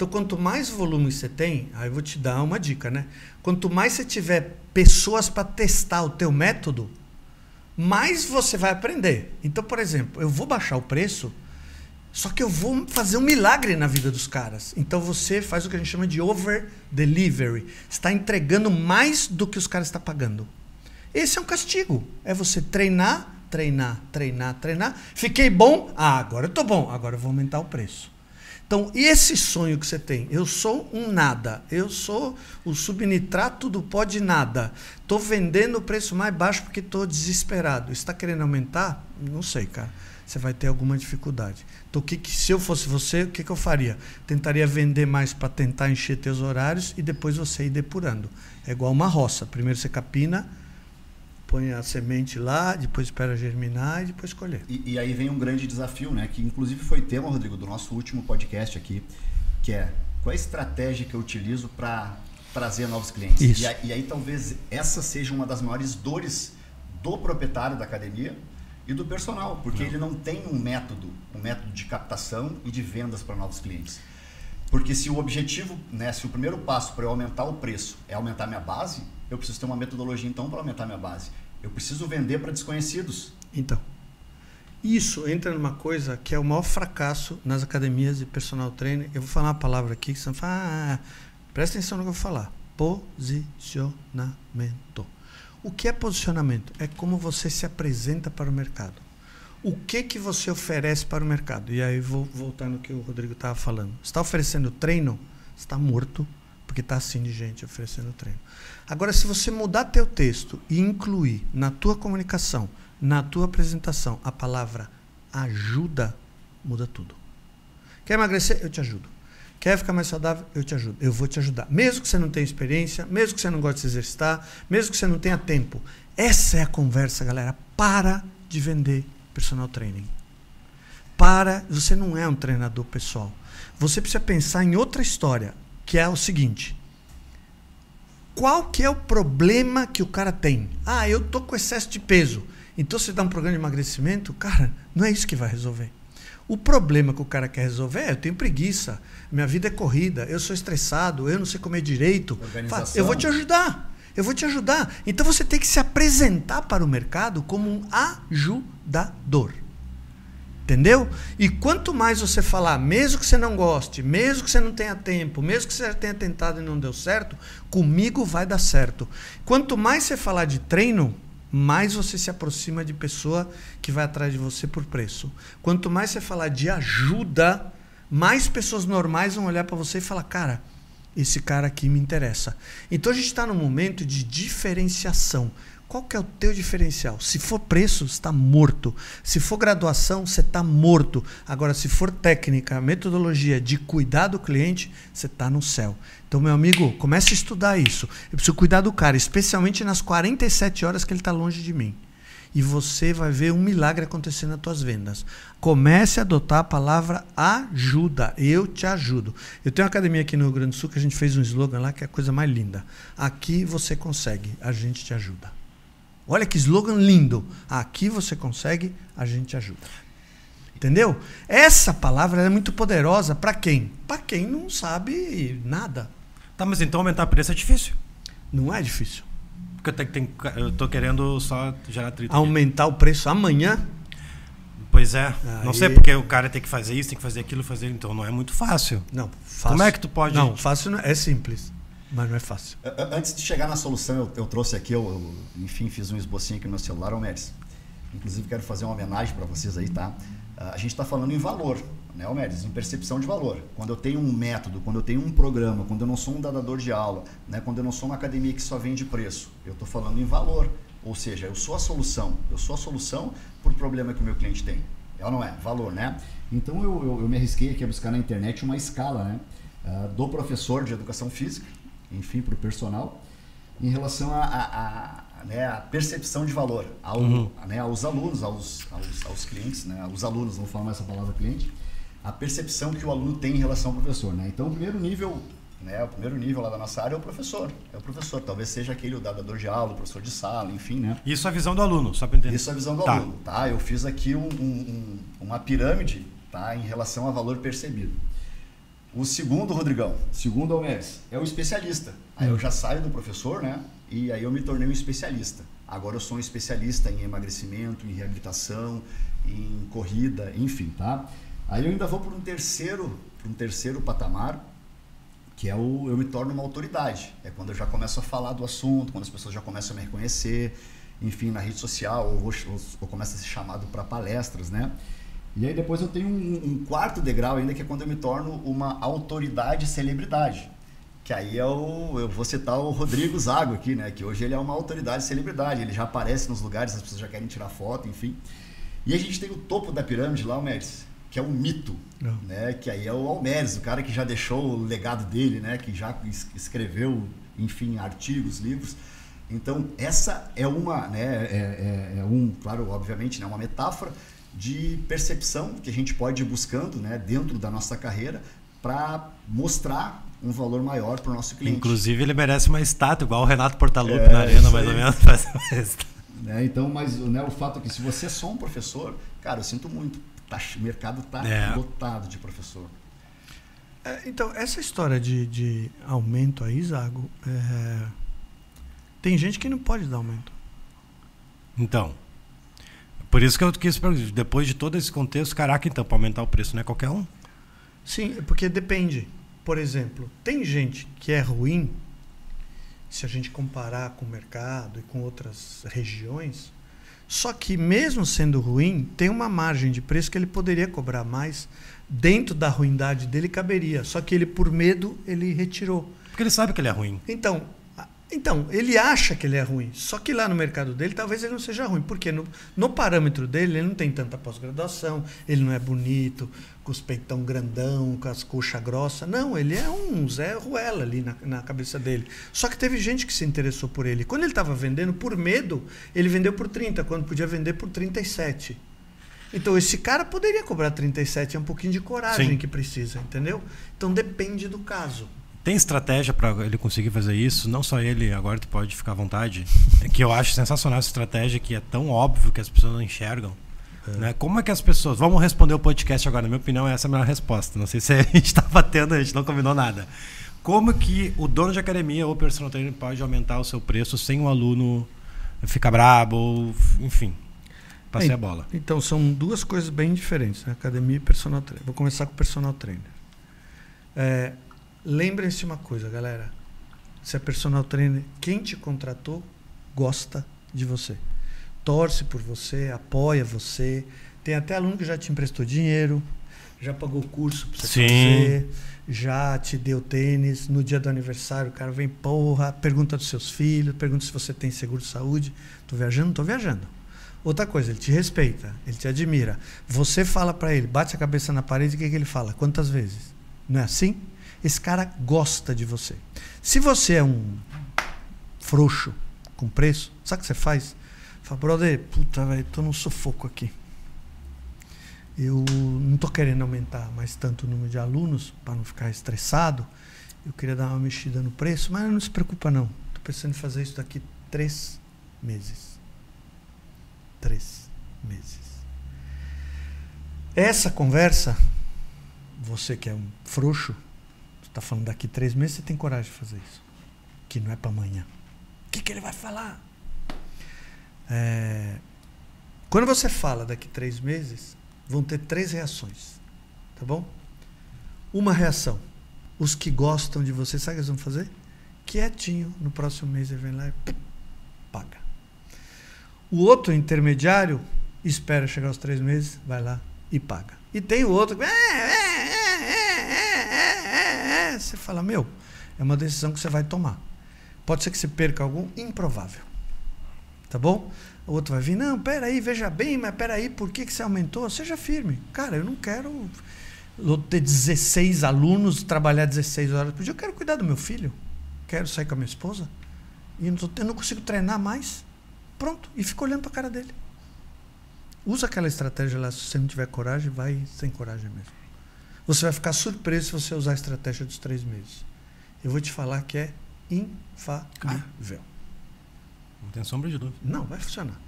B: Então, quanto mais volume você tem, aí eu vou te dar uma dica, né? Quanto mais você tiver pessoas para testar o teu método, mais você vai aprender. Então, por exemplo, eu vou baixar o preço, só que eu vou fazer um milagre na vida dos caras. Então você faz o que a gente chama de over delivery. Está entregando mais do que os caras estão pagando. Esse é um castigo. É você treinar, treinar, treinar, treinar. Fiquei bom? Ah, agora eu tô bom. Agora eu vou aumentar o preço. Então, esse sonho que você tem? Eu sou um nada. Eu sou o subnitrato do pó de nada. Estou vendendo o preço mais baixo porque estou desesperado. Está querendo aumentar? Não sei, cara. Você vai ter alguma dificuldade. Então, que, que se eu fosse você, o que, que eu faria? Tentaria vender mais para tentar encher teus horários e depois você ir depurando. É igual uma roça. Primeiro você capina, põe a semente lá, depois espera germinar e depois colher.
C: E, e aí vem um grande desafio, né? Que inclusive foi tema, Rodrigo, do nosso último podcast aqui, que é qual é a estratégia que eu utilizo para trazer novos clientes.
B: Isso.
C: E, aí, e aí talvez essa seja uma das maiores dores do proprietário da academia e do personal, porque ele não tem um método, um método de captação e de vendas para novos clientes. Porque se o objetivo, né, se o primeiro passo para eu aumentar o preço é aumentar minha base, eu preciso ter uma metodologia então para aumentar minha base. Eu preciso vender para desconhecidos.
B: Então, isso entra numa coisa que é o maior fracasso nas academias de personal trainer. Eu vou falar uma palavra aqui que você vai falar, ah, presta atenção no que eu vou falar. Posicionamento. O que é posicionamento? É como você se apresenta para o mercado. O que que você oferece para o mercado? E aí vou voltar no que o Rodrigo estava falando. Está oferecendo treino? Está morto porque está assim de gente oferecendo treino. Agora, se você mudar teu texto e incluir na tua comunicação, na tua apresentação, a palavra ajuda, muda tudo. Quer emagrecer? Eu te ajudo. Quer ficar mais saudável? Eu te ajudo. Eu vou te ajudar. Mesmo que você não tenha experiência, mesmo que você não goste de se exercitar, mesmo que você não tenha tempo. Essa é a conversa, galera. Para de vender personal training. Para, você não é um treinador pessoal. Você precisa pensar em outra história, que é o seguinte: qual que é o problema que o cara tem? Ah, eu tô com excesso de peso. Então você dá um programa de emagrecimento, cara, não é isso que vai resolver. O problema que o cara quer resolver é eu tenho preguiça, minha vida é corrida, eu sou estressado, eu não sei comer direito. Fala, Eu vou te ajudar. Eu vou te ajudar. Então você tem que se apresentar para o mercado como um ajudador. Entendeu? E quanto mais você falar, mesmo que você não goste, mesmo que você não tenha tempo, mesmo que você tenha tentado e não deu certo, comigo vai dar certo. Quanto mais você falar de treino, mais você se aproxima de pessoa que vai atrás de você por preço. Quanto mais você falar de ajuda, mais pessoas normais vão olhar para você e falar, cara, esse cara aqui me interessa. Então a gente está num momento de diferenciação. Qual que é o teu diferencial? Se for preço, você está morto. Se for graduação, você está morto. Agora, se for técnica, metodologia de cuidar do cliente, você está no céu. Então, meu amigo, comece a estudar isso. Eu preciso cuidar do cara, especialmente nas 47 horas que ele está longe de mim. E você vai ver um milagre acontecer nas tuas vendas. Comece a adotar a palavra ajuda. Eu te ajudo. Eu tenho uma academia aqui no Rio Grande do Sul que a gente fez um slogan lá que é a coisa mais linda. Aqui você consegue, a gente te ajuda. Olha que slogan lindo. Aqui você consegue, a gente ajuda. Entendeu? Essa palavra é muito poderosa para quem? Para quem não sabe nada.
A: Tá, mas então aumentar o preço é difícil.
B: Não é difícil.
A: Porque eu, tenho, tenho- eu tô querendo só gerar atrito. aqui.
B: Aumentar o preço amanhã
A: Pois é. Não
B: Aí-
A: sei porque o cara tem que fazer isso, tem que fazer aquilo, fazer. Então não é muito fácil.
B: Não, fácil.
A: Como é que tu pode-
B: Não, fácil não é, é simples, mas não é fácil.
C: Antes de chegar na solução, eu, eu trouxe aqui, eu, eu, enfim, fiz um esbocinho aqui no meu celular, Almeres. Inclusive, quero fazer uma homenagem para vocês aí, tá? Ah, A gente está falando em valor, né, Almeres? Em percepção de valor. Quando eu tenho um método, quando eu tenho um programa, quando eu não sou um dador de aula, né, quando eu não sou uma academia que só vende preço, eu estou falando em valor. Ou seja, eu sou a solução. Eu sou a solução para o problema que o meu cliente tem. É ou não é? Valor, né? Então eu, eu, eu me arrisquei aqui a buscar na internet uma escala, né? uh, do professor de educação física, enfim, para o personal, em relação à a, a, a, né, a, percepção de valor ao, uhum. né, aos alunos, aos, aos, aos clientes, né, aos alunos, não falar mais essa palavra cliente, a percepção que o aluno tem em relação ao professor. Né? Então, o primeiro nível né? O primeiro nível lá da nossa área é o professor. É o professor. Talvez seja aquele o dador de aula, o professor de sala, enfim, né?
A: Isso é a visão do aluno, só para entender.
C: Isso é a visão do tá. aluno, tá? Eu fiz aqui um, um, uma pirâmide, tá? Em relação a valor percebido. O segundo, Rodrigão, segundo Almeres, é o especialista. Aí eu hum. já saio do professor, né? E aí eu me tornei um especialista. Agora eu sou um especialista em emagrecimento, em reabilitação, em corrida, enfim, tá? Aí eu ainda vou para um terceiro, um terceiro patamar, que é o eu me torno uma autoridade. É quando eu já começo a falar do assunto, quando as pessoas já começam a me reconhecer, enfim, na rede social, ou, ou, ou começo a ser chamado para palestras, né? E aí depois eu tenho um, um, quarto degrau ainda, que é quando eu me torno uma autoridade celebridade. Que aí é o, eu vou citar o Rodrigo Zago aqui, né? Que hoje ele é uma autoridade celebridade, ele já aparece nos lugares, as pessoas já querem tirar foto, enfim. E a gente tem o topo da pirâmide lá, o Médici, que é um mito, Não. né? Que aí é o Almeres, o cara que já deixou o legado dele, né? Que já escreveu, enfim, artigos, livros. Então essa é uma, né? É, é, é um, claro, obviamente, né? Uma metáfora de percepção que a gente pode ir buscando, né? Dentro da nossa carreira para mostrar um valor maior para o nosso cliente.
A: Inclusive ele merece uma estátua igual o Renato Portaluppi é, na arena, mais ou menos.
C: né? Então, mas né, o fato é que se você é só um professor, cara, eu sinto muito Tá, o mercado está é. lotado de professor.
B: É, então, essa história de, de aumento aí, Zago, é... tem gente que não pode dar aumento.
A: Então, por isso que eu quis depois de todo esse contexto, caraca, então, para aumentar o preço não é qualquer um?
B: Sim, porque depende. Por exemplo, tem gente que é ruim, se a gente comparar com o mercado e com outras regiões, só que, mesmo sendo ruim, tem uma margem de preço que ele poderia cobrar mais. Dentro da ruindade dele caberia. Só que ele, por medo, ele retirou.
A: Porque ele sabe que ele é ruim.
B: Então, então, ele acha que ele é ruim. Só que lá no mercado dele, talvez ele não seja ruim. Porque no, no parâmetro dele, ele não tem tanta pós-graduação, ele não é bonito, com os peitão grandão, com as coxas grossas. Não, ele é um Zé Ruela ali na, na cabeça dele. Só que teve gente que se interessou por ele. Quando ele estava vendendo, por medo, ele vendeu por 30, quando podia vender por 37. Então, esse cara poderia cobrar 37, é um pouquinho de coragem Sim. que precisa, entendeu? Então, depende do caso.
A: Tem estratégia para ele conseguir fazer isso? Não só ele, agora tu pode ficar à vontade. É que eu acho sensacional essa estratégia que é tão óbvio que as pessoas não enxergam. É. Né? Como é que as pessoas. Vamos responder o podcast agora. Na minha opinião, essa é a melhor resposta. Não sei se a gente está batendo, a gente não combinou nada. Como que o dono de academia ou personal trainer pode aumentar o seu preço sem o aluno ficar brabo, ou, enfim, passei é, a bola?
B: Então, são duas coisas bem diferentes, né? academia e personal trainer. Vou começar com o personal trainer. É, Lembrem-se uma coisa, galera. Se é personal trainer, quem te contratou gosta de você. Torce por você, apoia você. Tem até aluno que já te emprestou dinheiro, já pagou curso para você Sim. fazer, já te deu tênis. No dia do aniversário, o cara vem, porra, pergunta dos seus filhos, pergunta se você tem seguro de saúde. Tô viajando? Tô viajando. Outra coisa, ele te respeita, ele te admira. Você fala para ele, bate a cabeça na parede, o que, que ele fala? Quantas vezes? Não é assim? Esse cara gosta de você. Se você é um frouxo com preço, sabe o que você faz? Fala, brother, puta, velho, tô num sufoco aqui. Eu não tô querendo aumentar mais tanto o número de alunos para não ficar estressado. Eu queria dar uma mexida no preço, mas não se preocupa não. Tô pensando em fazer isso daqui três meses. Três meses. Essa conversa, você que é um frouxo, está falando daqui três meses, você tem coragem de fazer isso. Que não é para amanhã. O que, que ele vai falar? É, quando você fala daqui três meses, vão ter três reações. Tá bom? Uma reação. Os que gostam de você, sabe o que eles vão fazer? Quietinho, no próximo mês ele vem lá e paga. O outro intermediário espera chegar aos três meses, vai lá e paga. E tem o outro que. É, você fala, meu, é uma decisão que você vai tomar. Pode ser que você perca algum improvável. Tá bom? O outro vai vir, não, peraí, veja bem, mas peraí, por que, que você aumentou? Seja firme. Cara, eu não quero. ter 16 alunos, trabalhar 16 horas por dia. Eu quero cuidar do meu filho. Quero sair com a minha esposa. E eu não, tô- eu não consigo treinar mais. Pronto. E fico olhando para a cara dele. Usa aquela estratégia lá. Se você não tiver coragem, vai sem coragem mesmo. Você vai ficar surpreso se você usar a estratégia dos três meses. Eu vou te falar que é infalível.
A: Não tem sombra de dúvida.
B: Não, vai funcionar.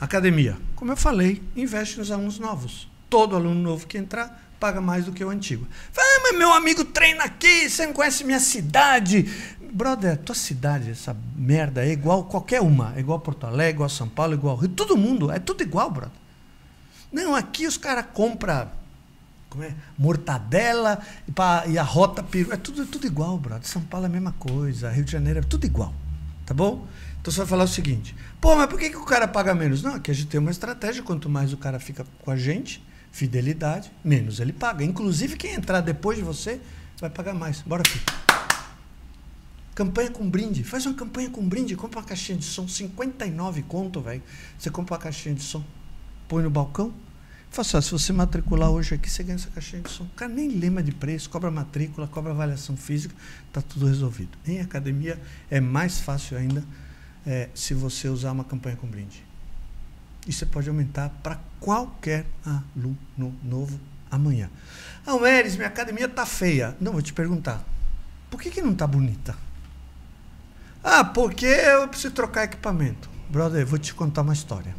B: Academia. Como eu falei, investe nos alunos novos. Todo aluno novo que entrar paga mais do que o antigo. Fala, ah, mas meu amigo treina aqui, você não conhece minha cidade. Brother, tua cidade, essa merda é igual qualquer uma. É igual Porto Alegre, igual São Paulo, igual Rio. Todo mundo, é tudo igual, brother. Não, aqui os caras compram como é? mortadela e, pá, e a rota peru. É tudo, tudo igual, brother. São Paulo é a mesma coisa, Rio de Janeiro é tudo igual. Tá bom? Então você vai falar o seguinte: pô, mas por que, que o cara paga menos? Não, aqui a gente tem uma estratégia. Quanto mais o cara fica com a gente, fidelidade, menos ele paga. Inclusive, quem entrar depois de você vai pagar mais. Bora, filho. Campanha com brinde. Faz uma campanha com brinde. Compra uma caixinha de som. 59 conto, velho. Você compra uma caixinha de som. Põe no balcão. Faça, se você matricular hoje aqui, você ganha essa caixinha de som. O cara nem lembra de preço, cobra matrícula, cobra avaliação física, está tudo resolvido. Em academia é mais fácil ainda é, se você usar uma campanha com brinde. E você pode aumentar para qualquer aluno novo amanhã. Ah, Eres, minha academia tá feia. Não, vou te perguntar. Por que, que não tá bonita? Ah, porque eu preciso trocar equipamento. Brother, vou te contar uma história.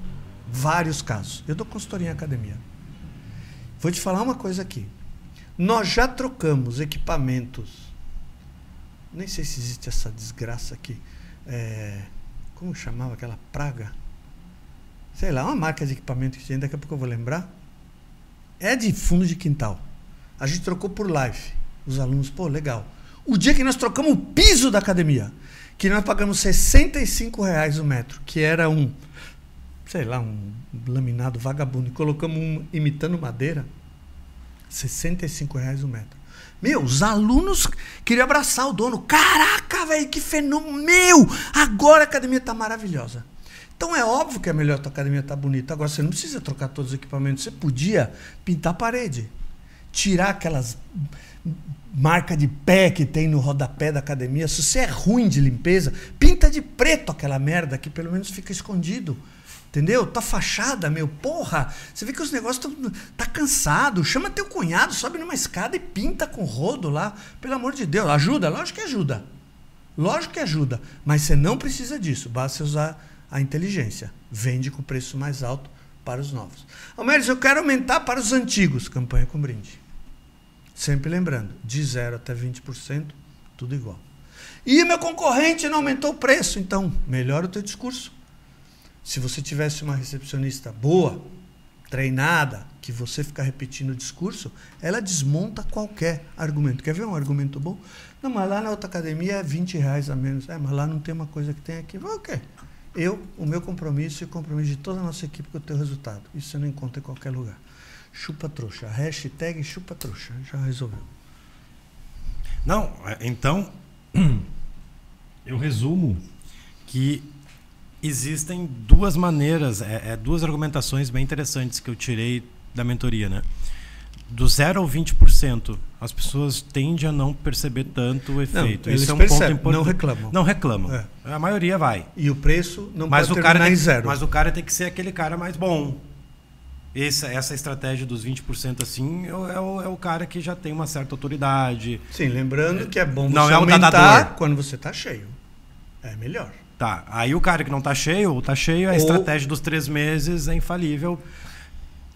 B: Vários casos. Eu dou consultoria em academia. Vou te falar uma coisa aqui. Nós já trocamos equipamentos. Nem sei se existe essa desgraça aqui. É, como chamava aquela praga? Sei lá, uma marca de equipamento que tem, daqui a pouco eu vou lembrar. É de fundo de quintal. A gente trocou por live. Os alunos, pô, legal. O dia que nós trocamos o piso da academia, que nós pagamos 65 reais o metro, que era um, sei lá, um laminado vagabundo, e colocamos um imitando madeira, 65 reais o metro. Meu, os alunos queriam abraçar o dono. Caraca, velho, que fenômeno! Meu, agora a academia está maravilhosa. Então é óbvio que é melhor a tua academia estar tá bonita. Agora você não precisa trocar todos os equipamentos. Você podia pintar a parede, tirar aquelas marcas de pé que tem no rodapé da academia. Se você é ruim de limpeza, pinta de preto aquela merda que pelo menos fica escondido. Entendeu? Tá fachada, meu. Porra, você vê que os negócios tão, tá cansado. Chama teu cunhado, sobe numa escada e pinta com rodo lá. Pelo amor de Deus. Ajuda? Lógico que ajuda. Lógico que ajuda. Mas você não precisa disso. Basta usar a inteligência. Vende com preço mais alto para os novos. Almeres, eu quero aumentar para os antigos. Campanha com brinde. Sempre lembrando, de 0 até 20%, tudo igual. E meu concorrente não aumentou o preço, então melhora o teu discurso. Se você tivesse uma recepcionista boa, treinada, que você ficar repetindo o discurso, ela desmonta qualquer argumento. Quer ver um argumento bom? Não, mas lá na outra academia é 20 reais a menos. É, mas lá não tem uma coisa que tem aqui. O quê? Eu, o meu compromisso e o compromisso de toda a nossa equipe com o teu resultado. Isso você não encontra em qualquer lugar. Chupa trouxa. Hashtag chupa trouxa. Já resolveu.
A: Não, então eu resumo que existem duas maneiras, é, é, duas argumentações bem interessantes que eu tirei da mentoria, né? Do 0 ao 20%, as pessoas tendem a não perceber tanto o efeito.
B: Não,
A: Isso
B: eles
A: é um
B: percebem,
A: ponto importante.
B: não reclamam.
A: Não reclamam.
B: É.
A: A maioria vai.
B: E o preço não
A: Mas o,
B: pode
A: cara
B: terminar
A: tem,
B: em zero.
A: mas o cara tem que ser aquele cara mais bom. Essa, essa estratégia dos 20% assim é o, é, o, é o cara que já tem uma certa autoridade.
B: Sim, lembrando que é bom
A: Não
B: você
A: é o
B: aumentar
A: dadador.
B: quando você está cheio. É melhor.
A: Tá. Aí o cara que não tá cheio, ou tá cheio, a
B: Ou-
A: estratégia dos três meses é infalível.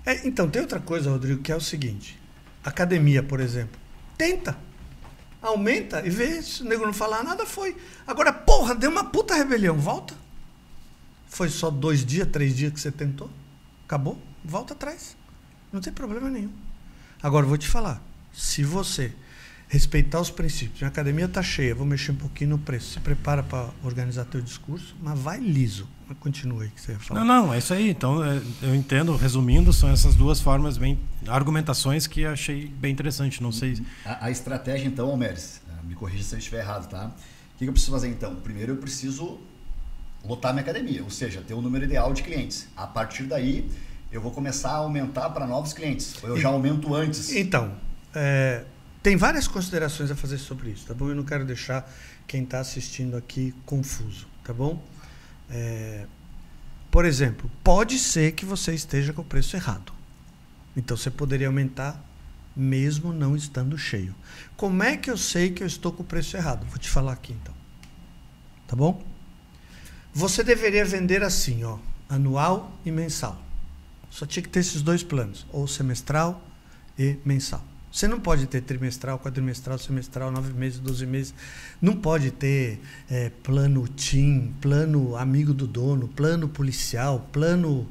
B: É, então, tem outra coisa, Rodrigo, que é o seguinte. Academia, por exemplo. Tenta. Aumenta e vê. Se o nego não falar nada, foi. Agora, porra, deu uma puta rebelião. Volta. Foi só dois dias, três dias que você tentou. Acabou. Volta atrás. Não tem problema nenhum. Agora, eu vou te falar. Se você respeitar os princípios, a academia está cheia, vou mexer um pouquinho no preço. Se prepara para organizar teu discurso, mas vai liso. Mas continua aí que você ia falar.
A: Não, não, é isso aí. Então, é, eu entendo, resumindo, são essas duas formas bem. argumentações que achei bem interessante. Não sei.
C: A, a estratégia, então, Almeres, eh, me corrija se eu estiver errado, tá? O que eu preciso fazer, então? Primeiro, eu preciso lotar minha academia, ou seja, ter o número ideal de clientes. A partir daí, eu vou começar a aumentar para novos clientes. Ou eu já aumento antes.
B: Então, é, tem várias considerações a fazer sobre isso, tá bom? Eu não quero deixar quem está assistindo aqui confuso, tá bom? É, por exemplo, pode ser que você esteja com o preço errado. Então você poderia aumentar mesmo não estando cheio. Como é que eu sei que eu estou com o preço errado? Vou te falar aqui então. Tá bom? Você deveria vender assim, ó, anual e mensal. Só tinha que ter esses dois planos, ou semestral e mensal. Você não pode ter trimestral, quadrimestral, semestral, nove meses, doze meses. Não pode ter é, plano TIM, plano amigo do dono, plano policial, plano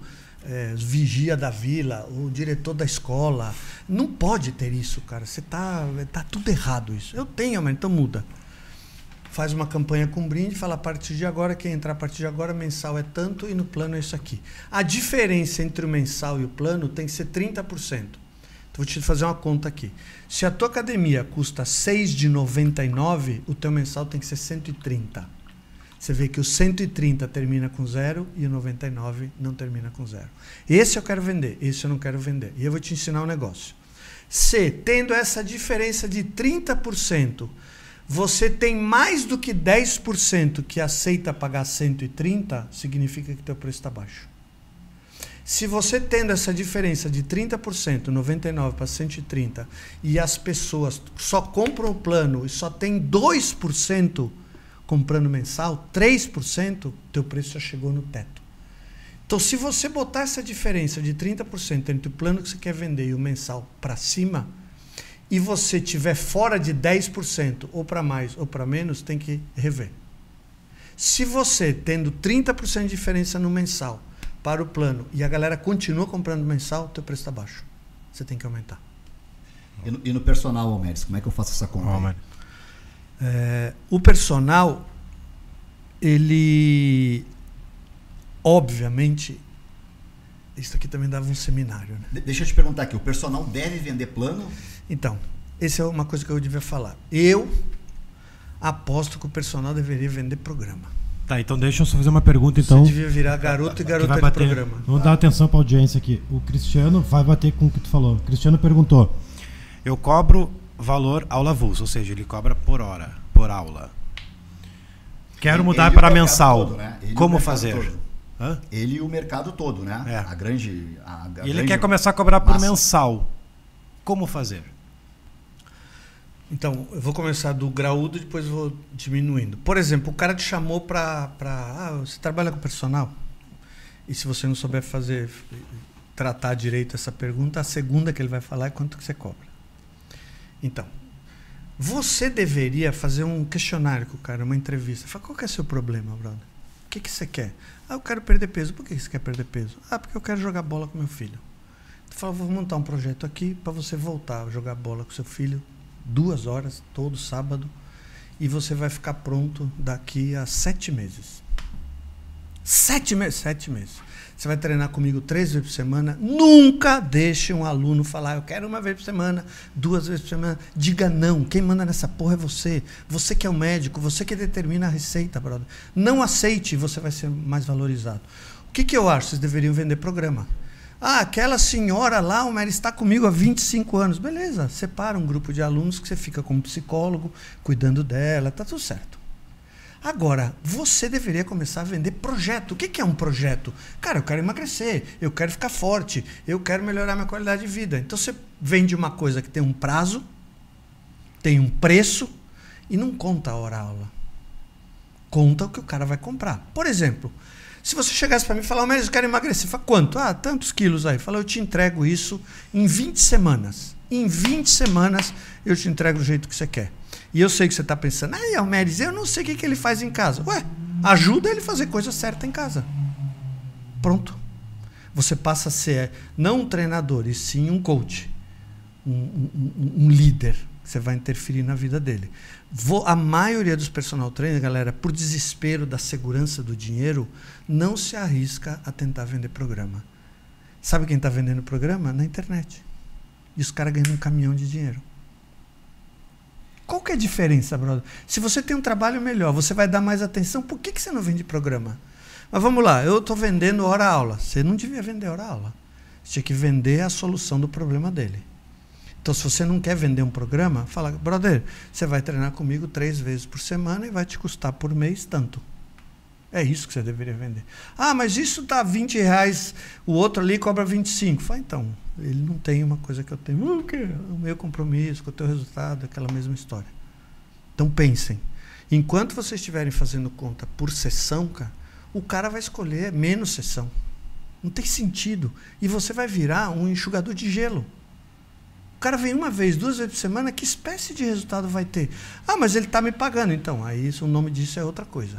B: é, vigia da vila, o diretor da escola. Não pode ter isso, cara. Você tá, tá tudo errado isso. Eu tenho, mas então muda. Faz uma campanha com brinde, fala a partir de agora, quem entrar a partir de agora, mensal é tanto e no plano é isso aqui. A diferença entre o mensal e o plano tem que ser 30%. Então, vou te fazer uma conta aqui. Se a tua academia custa 6 de 99, o teu mensal tem que ser 130. Você vê que o 130 termina com zero e o 99 não termina com zero. Esse eu quero vender, esse eu não quero vender. E eu vou te ensinar um negócio. Se, tendo essa diferença de 30%, você tem mais do que 10% que aceita pagar 130, significa que teu preço está baixo. Se você tendo essa diferença de 30%, 99 para 130, e as pessoas só compram o plano e só tem 2% comprando mensal, 3%, teu preço já chegou no teto. Então, se você botar essa diferença de 30% entre o plano que você quer vender e o mensal para cima, e você tiver fora de 10%, ou para mais ou para menos, tem que rever. Se você tendo 30% de diferença no mensal para o plano e a galera continua comprando mensal, o teu preço está baixo. Você tem que aumentar.
C: E no, e no personal, Almeres, como é que eu faço essa conta?
B: É, o personal, ele obviamente isso aqui também dava um seminário. Né?
C: De deixa eu te perguntar aqui, o personal deve vender plano?
B: Então, essa é uma coisa que eu devia falar. Eu aposto que o personal deveria vender programa.
A: Tá, então deixa eu só fazer uma pergunta então.
B: Você devia virar garoto e garota de
A: bater,
B: programa.
A: Vamos dar atenção para a audiência aqui. O Cristiano vai bater com o que tu falou. O Cristiano perguntou: Eu cobro valor aula avulso, ou seja, ele cobra por hora, por aula. Quero ele, mudar ele para mensal. Todo, né? Como fazer?
C: Ele e o mercado todo, né?
A: É.
C: A grande. A, a
A: ele
C: grande
A: quer começar a cobrar por massa. mensal. Como fazer?
B: Então, eu vou começar do graúdo e depois vou diminuindo. Por exemplo, o cara te chamou para. Ah, você trabalha com personal? E se você não souber fazer, tratar direito essa pergunta, a segunda que ele vai falar é quanto que você cobra. Então, você deveria fazer um questionário com o cara, uma entrevista. Fala, qual que é seu problema, brother? O que, que você quer? Ah, eu quero perder peso. Por que você quer perder peso? Ah, porque eu quero jogar bola com meu filho. Tu fala, vou montar um projeto aqui para você voltar a jogar bola com seu filho duas horas todo sábado e você vai ficar pronto daqui a sete meses. Sete meses, sete meses. Você vai treinar comigo três vezes por semana. Nunca deixe um aluno falar, eu quero uma vez por semana, duas vezes por semana. Diga não. Quem manda nessa porra é você. Você que é o médico, você que determina a receita, brother. Não aceite, você vai ser mais valorizado. O que, que eu acho? Vocês deveriam vender programa. Ah, aquela senhora lá, ela está comigo há 25 anos. Beleza, separa um grupo de alunos que você fica como psicólogo, cuidando dela, tá tudo certo. Agora, você deveria começar a vender projeto. O que é um projeto? Cara, eu quero emagrecer, eu quero ficar forte, eu quero melhorar minha qualidade de vida. Então você vende uma coisa que tem um prazo, tem um preço e não conta a hora-aula. Conta o que o cara vai comprar. Por exemplo, se você chegasse para mim e falar, mas eu quero emagrecer, fala, quanto? Ah, tantos quilos aí. Fala, eu te entrego isso em 20 semanas. Em 20 semanas eu te entrego do jeito que você quer. E eu sei que você está pensando, ah, Almeres, eu não sei o que, que ele faz em casa. Ué, ajuda ele a fazer coisa certa em casa. Pronto. Você passa a ser não um treinador, e sim um coach, um, um, um líder. Você vai interferir na vida dele. Vou, a maioria dos personal trainers, galera, por desespero da segurança do dinheiro, não se arrisca a tentar vender programa. Sabe quem está vendendo programa? Na internet. E os caras ganham um caminhão de dinheiro. Qual que é a diferença, brother? Se você tem um trabalho melhor, você vai dar mais atenção, por que, que você não vende programa? Mas vamos lá, eu estou vendendo hora-aula. Você não devia vender hora-aula. Você tinha que vender a solução do problema dele. Então, se você não quer vender um programa, fala, brother, você vai treinar comigo três vezes por semana e vai te custar por mês tanto. É isso que você deveria vender. Ah, mas isso dá 20 reais, o outro ali cobra 25. Fala, então, ele não tem uma coisa que eu tenho. O, quê? o meu compromisso com o teu resultado, aquela mesma história. Então pensem. Enquanto vocês estiverem fazendo conta por sessão, cara, o cara vai escolher menos sessão. Não tem sentido. E você vai virar um enxugador de gelo. O cara vem uma vez, duas vezes por semana, que espécie de resultado vai ter? Ah, mas ele está me pagando. Então, aí isso, o nome disso é outra coisa.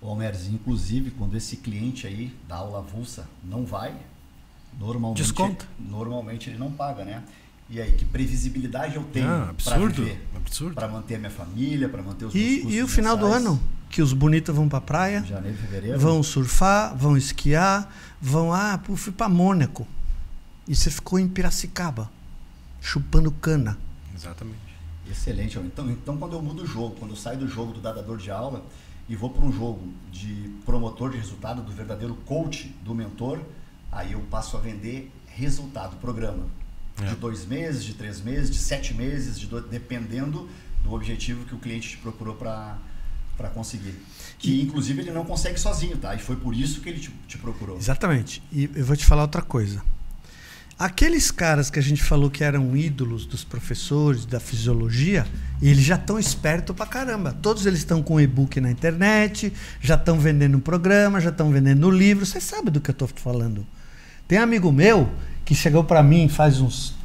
C: Almeres, inclusive, quando esse cliente aí da aula avulsa não vai, normalmente,
A: Desconta.
C: normalmente ele não paga, né? E aí, que previsibilidade eu tenho
A: Ah,
C: para
A: absurdo.
C: viver?
A: Absurdo.
C: Para manter a minha família, para manter os meus
B: E,
C: custos
B: e o final do
C: mensais?
B: ano? Que os bonitos vão para a praia,
C: Janeiro, fevereiro.
B: vão surfar, vão esquiar, vão, ah, pô, fui para Mônaco. E você ficou em Piracicaba, chupando cana.
A: Exatamente.
C: Excelente. Então, então, quando eu mudo o jogo, quando eu saio do jogo do dador de aula e vou para um jogo de promotor de resultado, do verdadeiro coach, do mentor, aí eu passo a vender resultado, programa.
A: É.
C: De dois meses, de três meses, de sete meses, de do- dependendo do objetivo que o cliente te procurou para para conseguir. Que, inclusive, ele não consegue sozinho, tá? E foi por isso que ele te, te procurou.
B: Exatamente. E eu vou te falar outra coisa. Aqueles caras que a gente falou que eram ídolos dos professores, da fisiologia, eles já estão espertos pra caramba. Todos eles estão com e-book na internet, já estão vendendo programa, já estão vendendo livro. Você sabe do que eu estou falando. Tem um amigo meu que chegou para mim faz uns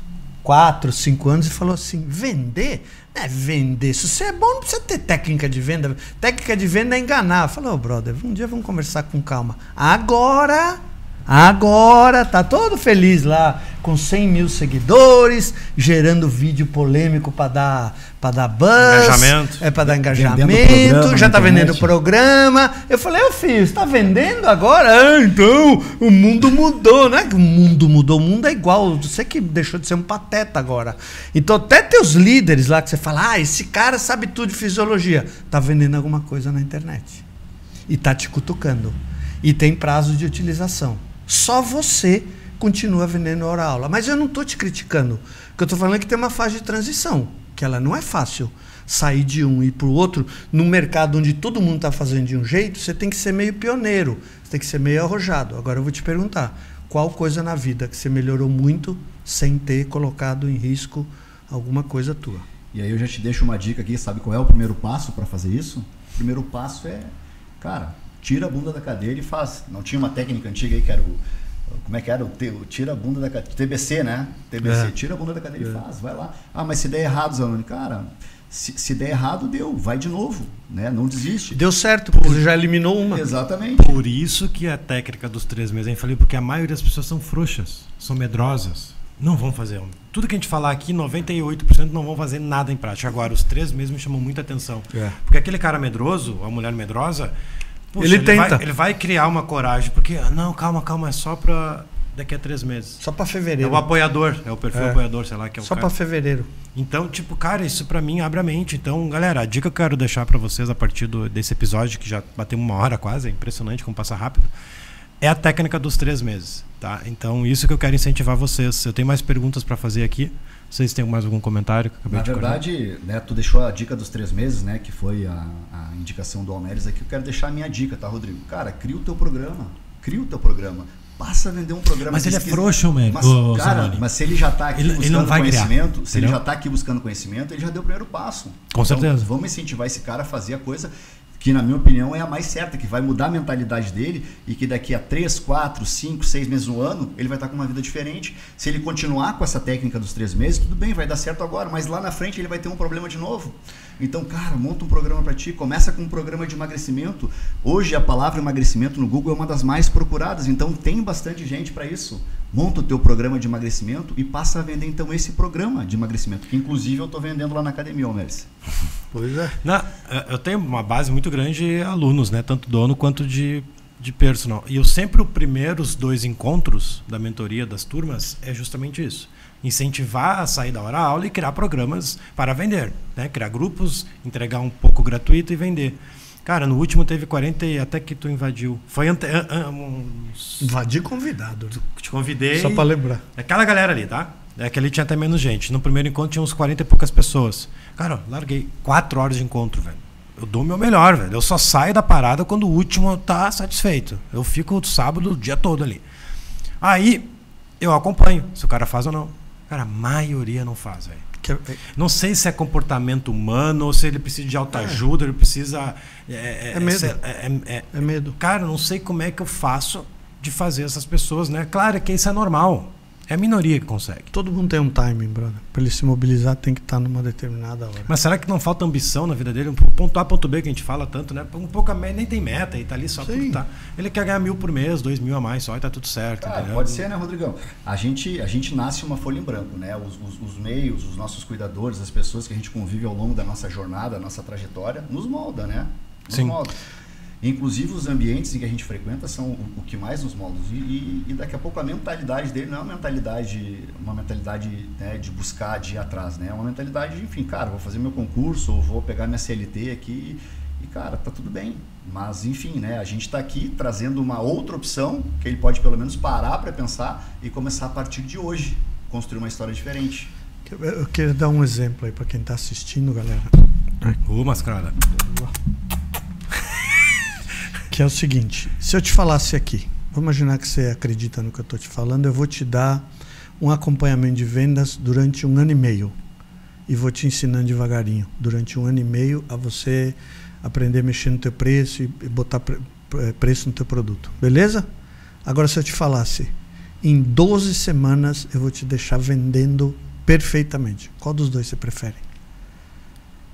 B: 4, 5 anos e falou assim: vender? É vender. Se você é bom, não precisa ter técnica de venda. Técnica de venda é enganar. Falei, ô brother, um dia vamos conversar com calma. Agora, agora, tá todo feliz lá, com 100 mil seguidores, gerando vídeo polêmico para dar, pra dar buzz.
A: Engajamento.
B: É para dar engajamento,
C: programa
B: já tá vendendo programa. Eu falei, ô filho, você tá vendendo agora? Ah, então, o mundo mudou. Não é que o mundo mudou, o mundo é igual. Você que deixou de ser um pateta agora. Então, até teus líderes lá que você fala, ah, esse cara sabe tudo de fisiologia. Tá vendendo alguma coisa na internet. E tá te cutucando. E tem prazo de utilização. Só você continua vendendo hora aula. Mas eu não tô te criticando. O que eu tô falando é que tem uma fase de transição, que ela não é fácil. Sair de um e ir para o outro, num mercado onde todo mundo está fazendo de um jeito, você tem que ser meio pioneiro, você tem que ser meio arrojado. Agora eu vou te perguntar: qual coisa na vida que você melhorou muito sem ter colocado em risco alguma coisa tua?
C: E aí eu já te deixo uma dica aqui, sabe qual é o primeiro passo para fazer isso? O primeiro passo é, cara, tira a bunda da cadeira e faz. Não tinha uma técnica antiga aí que era o como é que era? O, te- o tira a bunda da cadeira. TBC, né? TBC,
B: É.
C: tira a bunda da cadeira e faz, vai lá. Ah, mas se der errado, Zanoni, cara, se, se der errado, deu, vai de novo, né? Não desiste.
B: Deu certo, porque você já eliminou uma.
C: Exatamente.
A: Por isso que a técnica dos três meses, eu falei, porque a maioria das pessoas são frouxas, são medrosas. Não vão fazer. Tudo que a gente falar aqui, 98% não vão fazer nada em prática. Agora, os três meses me chamam muita atenção.
B: É.
A: Porque aquele cara medroso, a mulher medrosa, puxa,
B: Ele tenta.
A: Vai, ele vai criar uma coragem. Porque, ah, não, calma, calma, é só pra daqui a três meses.
B: Só para
A: É
B: fevereiro.
A: o apoiador, é o perfil
B: É.
A: apoiador, sei lá, que é o
B: Só para fevereiro.
A: Então, tipo, cara, isso pra mim abre a mente. Então, galera, a dica que eu quero deixar pra vocês a partir do- desse episódio, que já bateu uma hora quase, é impressionante como passa rápido, é a técnica dos três meses, tá? Então, isso que eu quero incentivar vocês. Eu tenho mais perguntas pra fazer aqui. Vocês têm mais algum comentário? que acabei
C: Na
A: de
C: verdade, né, tu deixou a dica dos três meses, né, que foi a, a indicação do Almeres aqui. Eu quero deixar a minha dica, tá, Rodrigo? Cara, cria o teu programa. Cria o teu programa. Passa a vender um programa.
A: Mas ele é frouxo, man,
C: Mas, cara,
A: Zanoni.
C: mas se ele já está aqui
A: Ele- ele
C: buscando
A: não vai criar,
C: conhecimento, se ele já está aqui buscando conhecimento, ele já deu o primeiro passo.
A: Com certeza.
C: Então, vamos incentivar esse cara a fazer a coisa que, na minha opinião, é a mais certa, que vai mudar a mentalidade dele e que daqui a 3, 4, 5, 6 meses, um ano, ele vai estar com uma vida diferente. Se ele continuar com essa técnica dos três meses, tudo bem, vai dar certo agora, mas lá na frente ele vai ter um problema de novo. Então, cara, monta um programa para ti, começa com um programa de emagrecimento. Hoje a palavra emagrecimento no Google é uma das mais procuradas, então tem bastante gente para isso. Monta o teu programa de emagrecimento e passa a vender então esse programa de emagrecimento, que inclusive eu estou vendendo lá na academia, Almeres.
B: Pois é.
A: Na- eh, eu tenho uma base muito grande de alunos, né? Tanto dono quanto de, de personal. E eu sempre, os primeiros dois encontros da mentoria das turmas é justamente isso. Incentivar a sair da hora aula e criar programas para vender. Né? Criar grupos, entregar um pouco gratuito e vender. Cara, no último teve 40 e até que tu invadiu. Foi ante, an, an, uns...
B: Invadir convidado.
A: Te convidei.
B: Só para lembrar.
A: É aquela galera ali, tá? É que ali tinha até menos gente. No primeiro encontro tinha uns 40 e poucas pessoas. Cara, larguei. Quatro horas de encontro, velho. Eu dou o meu melhor, velho. Eu só saio da parada quando o último tá satisfeito. Eu fico sábado o dia todo ali. Aí, eu acompanho se o cara faz ou não. Cara, a maioria não faz, velho. Não sei se é comportamento humano ou se ele precisa de alta ajuda, ele precisa.
B: É, é medo. É, é, medo.
A: Cara, não sei como é que eu faço de fazer essas pessoas, né? Claro que isso é normal. É a minoria que consegue.
B: Todo mundo tem um timing, brother. Para ele se mobilizar, tem que estar tá numa determinada hora.
A: Mas será que não falta ambição na vida dele? Um ponto A, ponto B que a gente fala tanto, né? Um pouco a nem tem meta, e tá ali só Sim. por tá. Ele quer ganhar mil por mês, dois mil a mais só e tá tudo certo.
C: Cara, pode ser, né, Rodrigão? A gente, a gente nasce uma folha em branco, né? Os, os, os, meios, os nossos cuidadores, as pessoas que a gente convive ao longo da nossa jornada, nossa trajetória, nos molda, né? Nos
A: Sim. molda.
C: Inclusive os ambientes em que a gente frequenta são o, o que mais nos molda. E, e, e, daqui a pouco a mentalidade dele não é uma mentalidade, uma mentalidade né, de buscar, de ir atrás, né? É uma mentalidade de, enfim, cara, vou fazer meu concurso, ou vou pegar minha CLT aqui e, cara, tá tudo bem. Mas, enfim, né, a gente está aqui trazendo uma outra opção que ele pode pelo menos parar para pensar e começar a partir de hoje construir uma história diferente.
B: Eu quero dar um exemplo aí para quem está assistindo, galera.
A: Ô, mascarada
B: que é o seguinte: se eu te falasse aqui, vou imaginar que você acredita no que eu estou te falando, eu vou te dar um acompanhamento de vendas durante um ano e meio e vou te ensinando devagarinho durante um ano e meio a você aprender a mexer no teu preço e botar preço no teu produto, beleza? Agora se eu te falasse em 12 semanas eu vou te deixar vendendo perfeitamente, qual dos dois você prefere?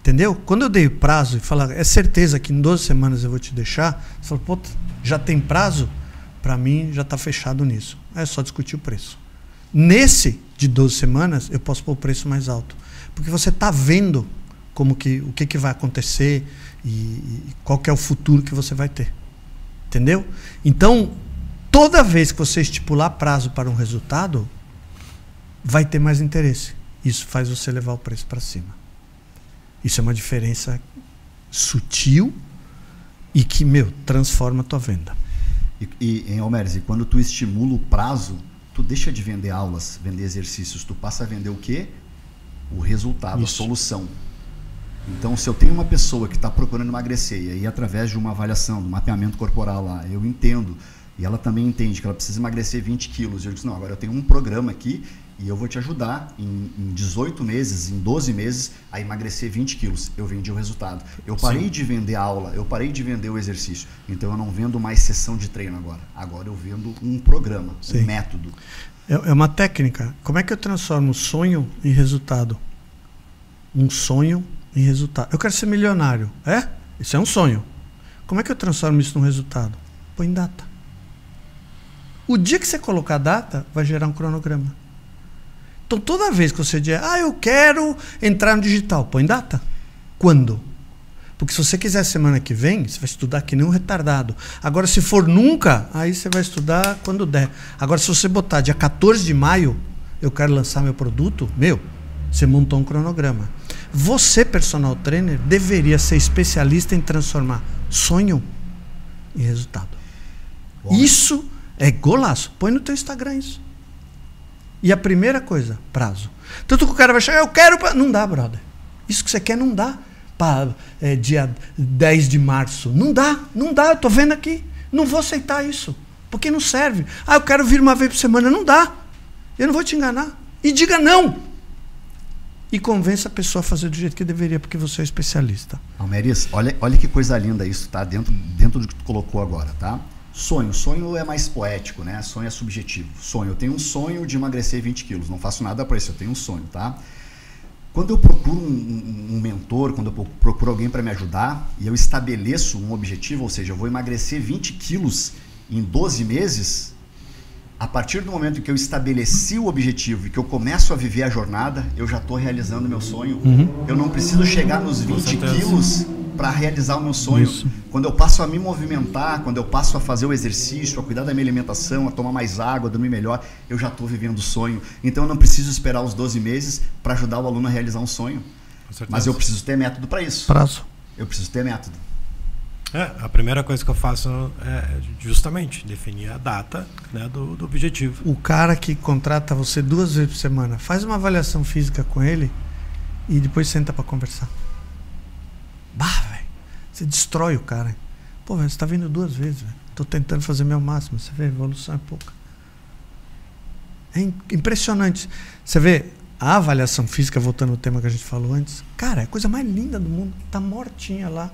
B: Entendeu? Quando eu dei prazo e falar, é certeza que em 12 semanas eu vou te deixar, você falou, pô, já tem prazo? Para mim já está fechado nisso. É só discutir o preço. Nesse de 12 semanas, eu posso pôr o preço mais alto. Porque você está vendo como que, o que, que vai acontecer e, e qual é o futuro que você vai ter. Entendeu? Então, toda vez que você estipular prazo para um resultado, vai ter mais interesse. Isso faz você levar o preço para cima. Isso é uma diferença sutil e que, meu, transforma a tua venda.
C: E, e em quando tu estimula o prazo, tu deixa de vender aulas, vender exercícios, tu passa a vender o quê? O resultado, Isso. a solução. Então, se eu tenho uma pessoa que está procurando emagrecer, e aí através de uma avaliação, do mapeamento corporal lá, eu entendo, e ela também entende que ela precisa emagrecer 20 quilos, eu disse, não, agora eu tenho um programa aqui e eu vou te ajudar em, em 18 meses, em 12 meses, a emagrecer 20 quilos. Eu vendi o resultado. Eu parei Sim. de vender aula, eu parei de vender o exercício. Então eu não vendo mais sessão de treino agora. Agora eu vendo um programa, Sim. um método.
B: É, é uma técnica. Como é que eu transformo sonho em resultado? Um sonho em resultado. Eu quero ser milionário. É? Isso é um sonho. Como é que eu transformo isso num resultado? Põe data. O dia que você colocar data, vai gerar um cronograma. Então, toda vez que você diz, ah, eu quero entrar no digital, põe data. Quando? Porque se você quiser semana que vem, você vai estudar que nem um retardado. Agora, se for nunca, aí você vai estudar quando der. Agora, se você botar dia 14 de maio, eu quero lançar meu produto, meu, você montou um cronograma. Você, personal trainer, deveria ser especialista em transformar sonho em resultado. Bom. Isso é golaço. Põe no teu Instagram isso. E a primeira coisa, prazo. Tanto que o cara vai chegar, eu quero. Pra... Não dá, brother. Isso que você quer não dá. Para é, dia 10 de março. Não dá, não dá. Eu tô vendo aqui. Não vou aceitar isso. Porque não serve. Ah, eu quero vir uma vez por semana. Não dá. Eu não vou te enganar. E diga não. E convença a pessoa a fazer do jeito que deveria, porque você é especialista.
C: Almeris, olha, olha que coisa linda isso, tá? Dentro, dentro do que tu colocou agora, tá? Sonho. Sonho é mais poético, né? Sonho é subjetivo. Sonho. Eu tenho um sonho de emagrecer 20 quilos. Não faço nada para isso, eu tenho um sonho, tá? Quando eu procuro um, um mentor, quando eu procuro alguém para me ajudar e eu estabeleço um objetivo, ou seja, eu vou emagrecer 20 quilos em 12 meses, a partir do momento que eu estabeleci o objetivo e que eu começo a viver a jornada, eu já estou realizando meu sonho. Uhum. Eu não preciso chegar nos 20 quilos para realizar o meu sonho. Isso. Quando eu passo a me movimentar, quando eu passo a fazer o exercício, a cuidar da minha alimentação, a tomar mais água, a dormir melhor, eu já estou vivendo o sonho. Então eu não preciso esperar os 12 meses para ajudar o aluno a realizar um sonho. Mas eu preciso ter método para isso.
B: Prazo.
C: Eu preciso ter método.
A: É, a primeira coisa que eu faço é justamente definir a data né, do, do objetivo.
B: O cara que contrata você duas vezes por semana, faz uma avaliação física com ele e depois senta para conversar. Bah, velho. Você destrói o cara. Pô, velho, você tá vindo duas vezes, velho. Tô tentando fazer meu máximo. Você vê, a evolução é pouca. É impressionante. Você vê a avaliação física, voltando ao tema que a gente falou antes, cara, é a coisa mais linda do mundo. Tá mortinha lá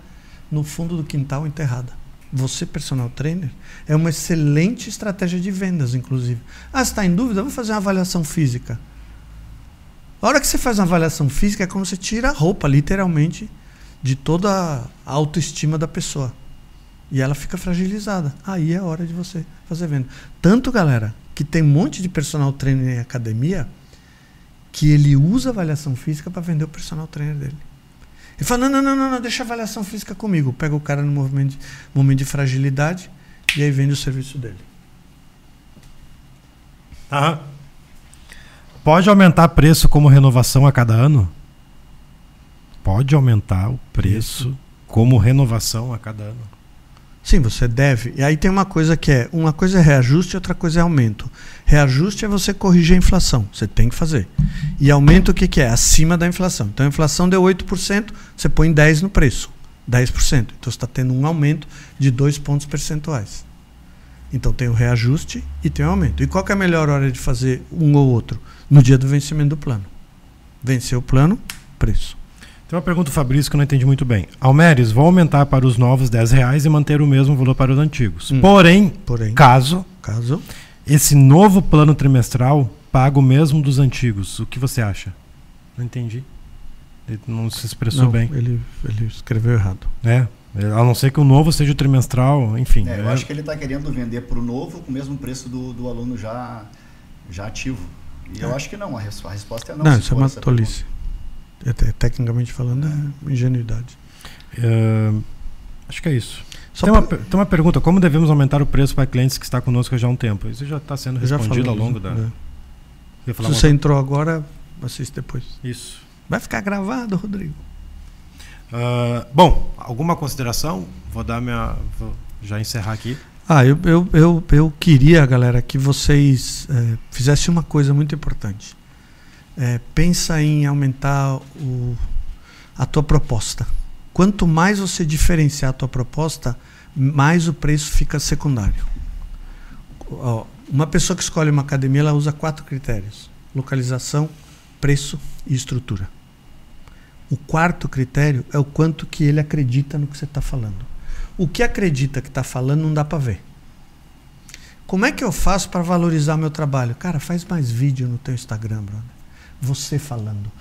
B: no fundo do quintal enterrada. Você, personal trainer, é uma excelente estratégia de vendas, inclusive. Ah, está em dúvida? Vou fazer uma avaliação física. A hora que você faz uma avaliação física é como você tira a roupa, literalmente, de toda a autoestima da pessoa. E ela fica fragilizada. Aí é hora de você fazer venda. Tanto, galera, que tem um monte de personal trainer em academia que ele usa avaliação física para vender o personal trainer dele. Ele fala: não, não, não, não, deixa a avaliação física comigo. Pega o cara no momento de, momento de fragilidade e aí vende o serviço dele.
A: Aham. Pode aumentar preço como renovação a cada ano? Pode aumentar o preço como renovação a cada ano.
B: Sim, você deve. E aí tem uma coisa que é, uma coisa é reajuste, outra coisa é aumento. Reajuste é você corrigir a inflação, você tem que fazer. E aumento o que, que é? Acima da inflação. Então a inflação deu 8%, você põe 10 no preço. 10%. Então você está tendo um aumento de 2 pontos percentuais. Então tem o reajuste e tem o aumento. E qual é a melhor hora de fazer um ou outro? No dia do vencimento do plano. Venceu o plano, preço.
A: Tem uma pergunta do Fabrício que eu não entendi muito bem. Almeres, vou aumentar para os novos 10 reais e manter o mesmo valor para os antigos. Hum. Porém,
B: Porém,
A: caso,
B: caso
A: esse novo plano trimestral paga o mesmo dos antigos, o que você acha? Não entendi. Ele não se expressou
B: não,
A: bem.
B: Ele, ele escreveu errado.
A: É, a não ser que o novo seja o trimestral, enfim.
C: É, eu
A: é.
C: acho que ele está querendo vender para o novo com o mesmo preço do, do aluno já, já ativo. E é. eu acho que não, a, res, a resposta é não.
B: Não, isso é uma tolice. Pergunta. É, tecnicamente falando, é ingenuidade.
A: Uh, acho que é isso. tem, uma, tem uma pergunta: como devemos aumentar o preço para clientes que está conosco já há um tempo? Isso já está sendo respondido ao longo da.
B: É. Se você entrou agora, assiste depois.
A: Isso.
B: Vai ficar gravado, Rodrigo.
A: Uh, bom, alguma consideração? Vou dar minha. Vou já encerrar aqui.
B: Ah, eu, eu, eu, eu queria, galera, que vocês é, fizessem uma coisa muito importante é, pensa em aumentar o, a tua proposta. Quanto mais você diferenciar a tua proposta, mais o preço fica secundário. Ó, uma pessoa que escolhe uma academia, ela usa quatro critérios: localização, preço e estrutura. O quarto critério é o quanto que ele acredita no que você está falando. O que acredita que está falando não dá para ver. Como é que eu faço para valorizar meu trabalho? Cara, faz mais vídeo no teu Instagram, brother você falando.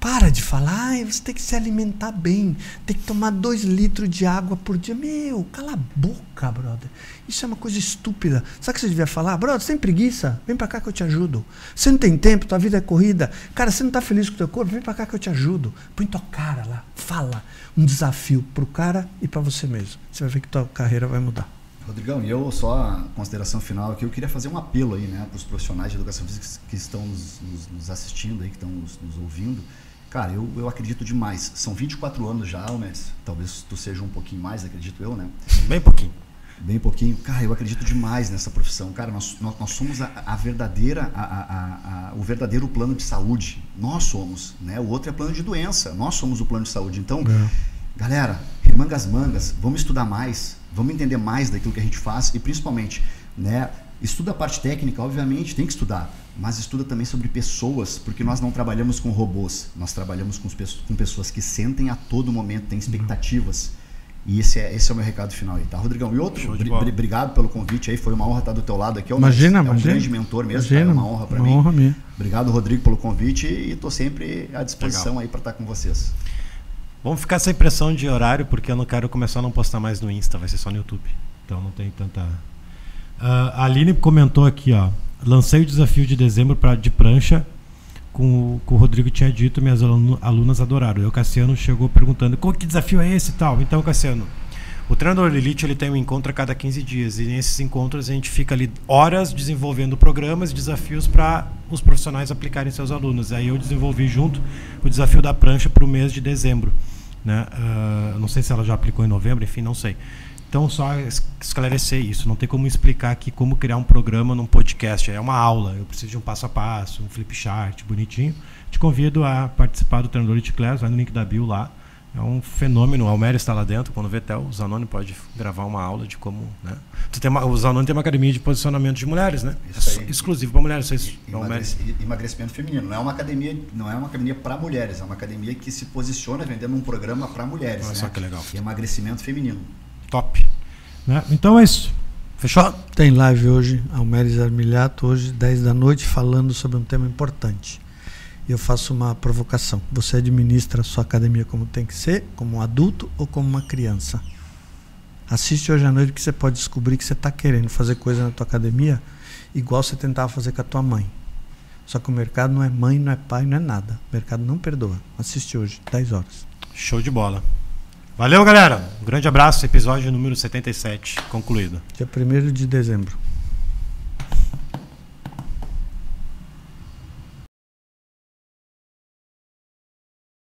B: Para de falar, você tem que se alimentar bem, tem que tomar dois litros de água por dia. Meu, cala a boca, brother. Isso é uma coisa estúpida. Sabe o que você devia falar? Brother, você preguiça? Vem pra cá que eu te ajudo. Você não tem tempo, tua vida é corrida. Cara, você não tá feliz com o teu corpo? Vem pra cá que eu te ajudo. Põe tua cara lá, fala. Um desafio pro cara e para você mesmo. Você vai ver que tua carreira vai mudar.
C: Rodrigão, e eu só a consideração final aqui, eu queria fazer um apelo aí, né, para os profissionais de educação física que estão nos, nos, nos assistindo aí, que estão nos, nos, ouvindo. Cara, eu, eu acredito demais. São 24 anos já, Almes. Talvez tu seja um pouquinho mais, acredito eu, né?
A: Bem pouquinho.
C: Bem pouquinho. Cara, eu acredito demais nessa profissão. Cara, nós, nós, nós somos a, a verdadeira, a, a, a, o verdadeiro plano de saúde. Nós somos, né? O outro é plano de doença. Nós somos o plano de saúde. Então, é. galera, remangas mangas, vamos estudar mais vamos entender mais daquilo que a gente faz e principalmente, né, estuda a parte técnica, obviamente, tem que estudar, mas estuda também sobre pessoas, porque nós não trabalhamos com robôs, nós trabalhamos com, com pessoas que sentem a todo momento, têm expectativas. E esse é, esse é o meu recado final aí, tá, Rodrigão? E outro, obrigado pelo convite aí, foi uma honra estar do teu lado aqui. É
B: imagina,
C: é
B: um
C: imagina. grande mentor mesmo, imagina, tá? é uma honra para mim.
B: Honra minha.
C: Obrigado, Rodrigo, pelo convite e estou sempre à disposição Legal. aí para estar com vocês.
A: Vamos ficar sem pressão de horário, porque eu não quero começar a não postar mais no Insta, vai ser só no YouTube. Então não tem tanta. Uh, a Aline comentou aqui, ó. Lancei o desafio de dezembro pra, de prancha, com o, com o Rodrigo tinha dito, minhas alunas adoraram. E o Cassiano chegou perguntando: qual que desafio é esse tal? Então, Cassiano, o treinador Elite ele tem um encontro a cada 15 dias e nesses encontros a gente fica ali horas desenvolvendo programas, desafios para os profissionais aplicarem seus alunos. Aí eu desenvolvi junto o desafio da prancha para o mês de dezembro. Né? Uh, não sei se ela já aplicou em novembro, enfim, não sei. Então, só esclarecer isso. Não tem como explicar aqui como criar um programa num podcast. É uma aula. Eu preciso de um passo a passo, um flip chart bonitinho. Te convido a participar do treinador de Class. Vai no link da bio lá. É um fenômeno. O Almério está lá dentro. Quando vê Tel, o Zanoni pode gravar uma aula de como. Né? Tu tem uma, o Zanoni tem uma academia de posicionamento de mulheres, né? Isso é exclusivo para mulheres. Vocês,
C: Emagrec emagrecimento feminino. Não é uma academia, não é uma academia para mulheres. É uma academia que se posiciona vendendo um programa para mulheres. Olha
A: né? só que legal.
C: E emagrecimento feminino.
A: Top. Né? Então é isso. Fechou?
B: Tem live hoje, Almeres Armilhato, hoje, 10 da noite, falando sobre um tema importante. E eu faço uma provocação. Você administra a sua academia como tem que ser, como um adulto ou como uma criança? Assiste hoje à noite que você pode descobrir que você está querendo fazer coisa na tua academia igual você tentava fazer com a tua mãe. Só que o mercado não é mãe, não é pai, não é nada. O mercado não perdoa. Assiste hoje, 10 horas.
A: Show de bola. Valeu, galera. Um grande abraço. Episódio número 77 concluído.
B: Dia 1 de dezembro.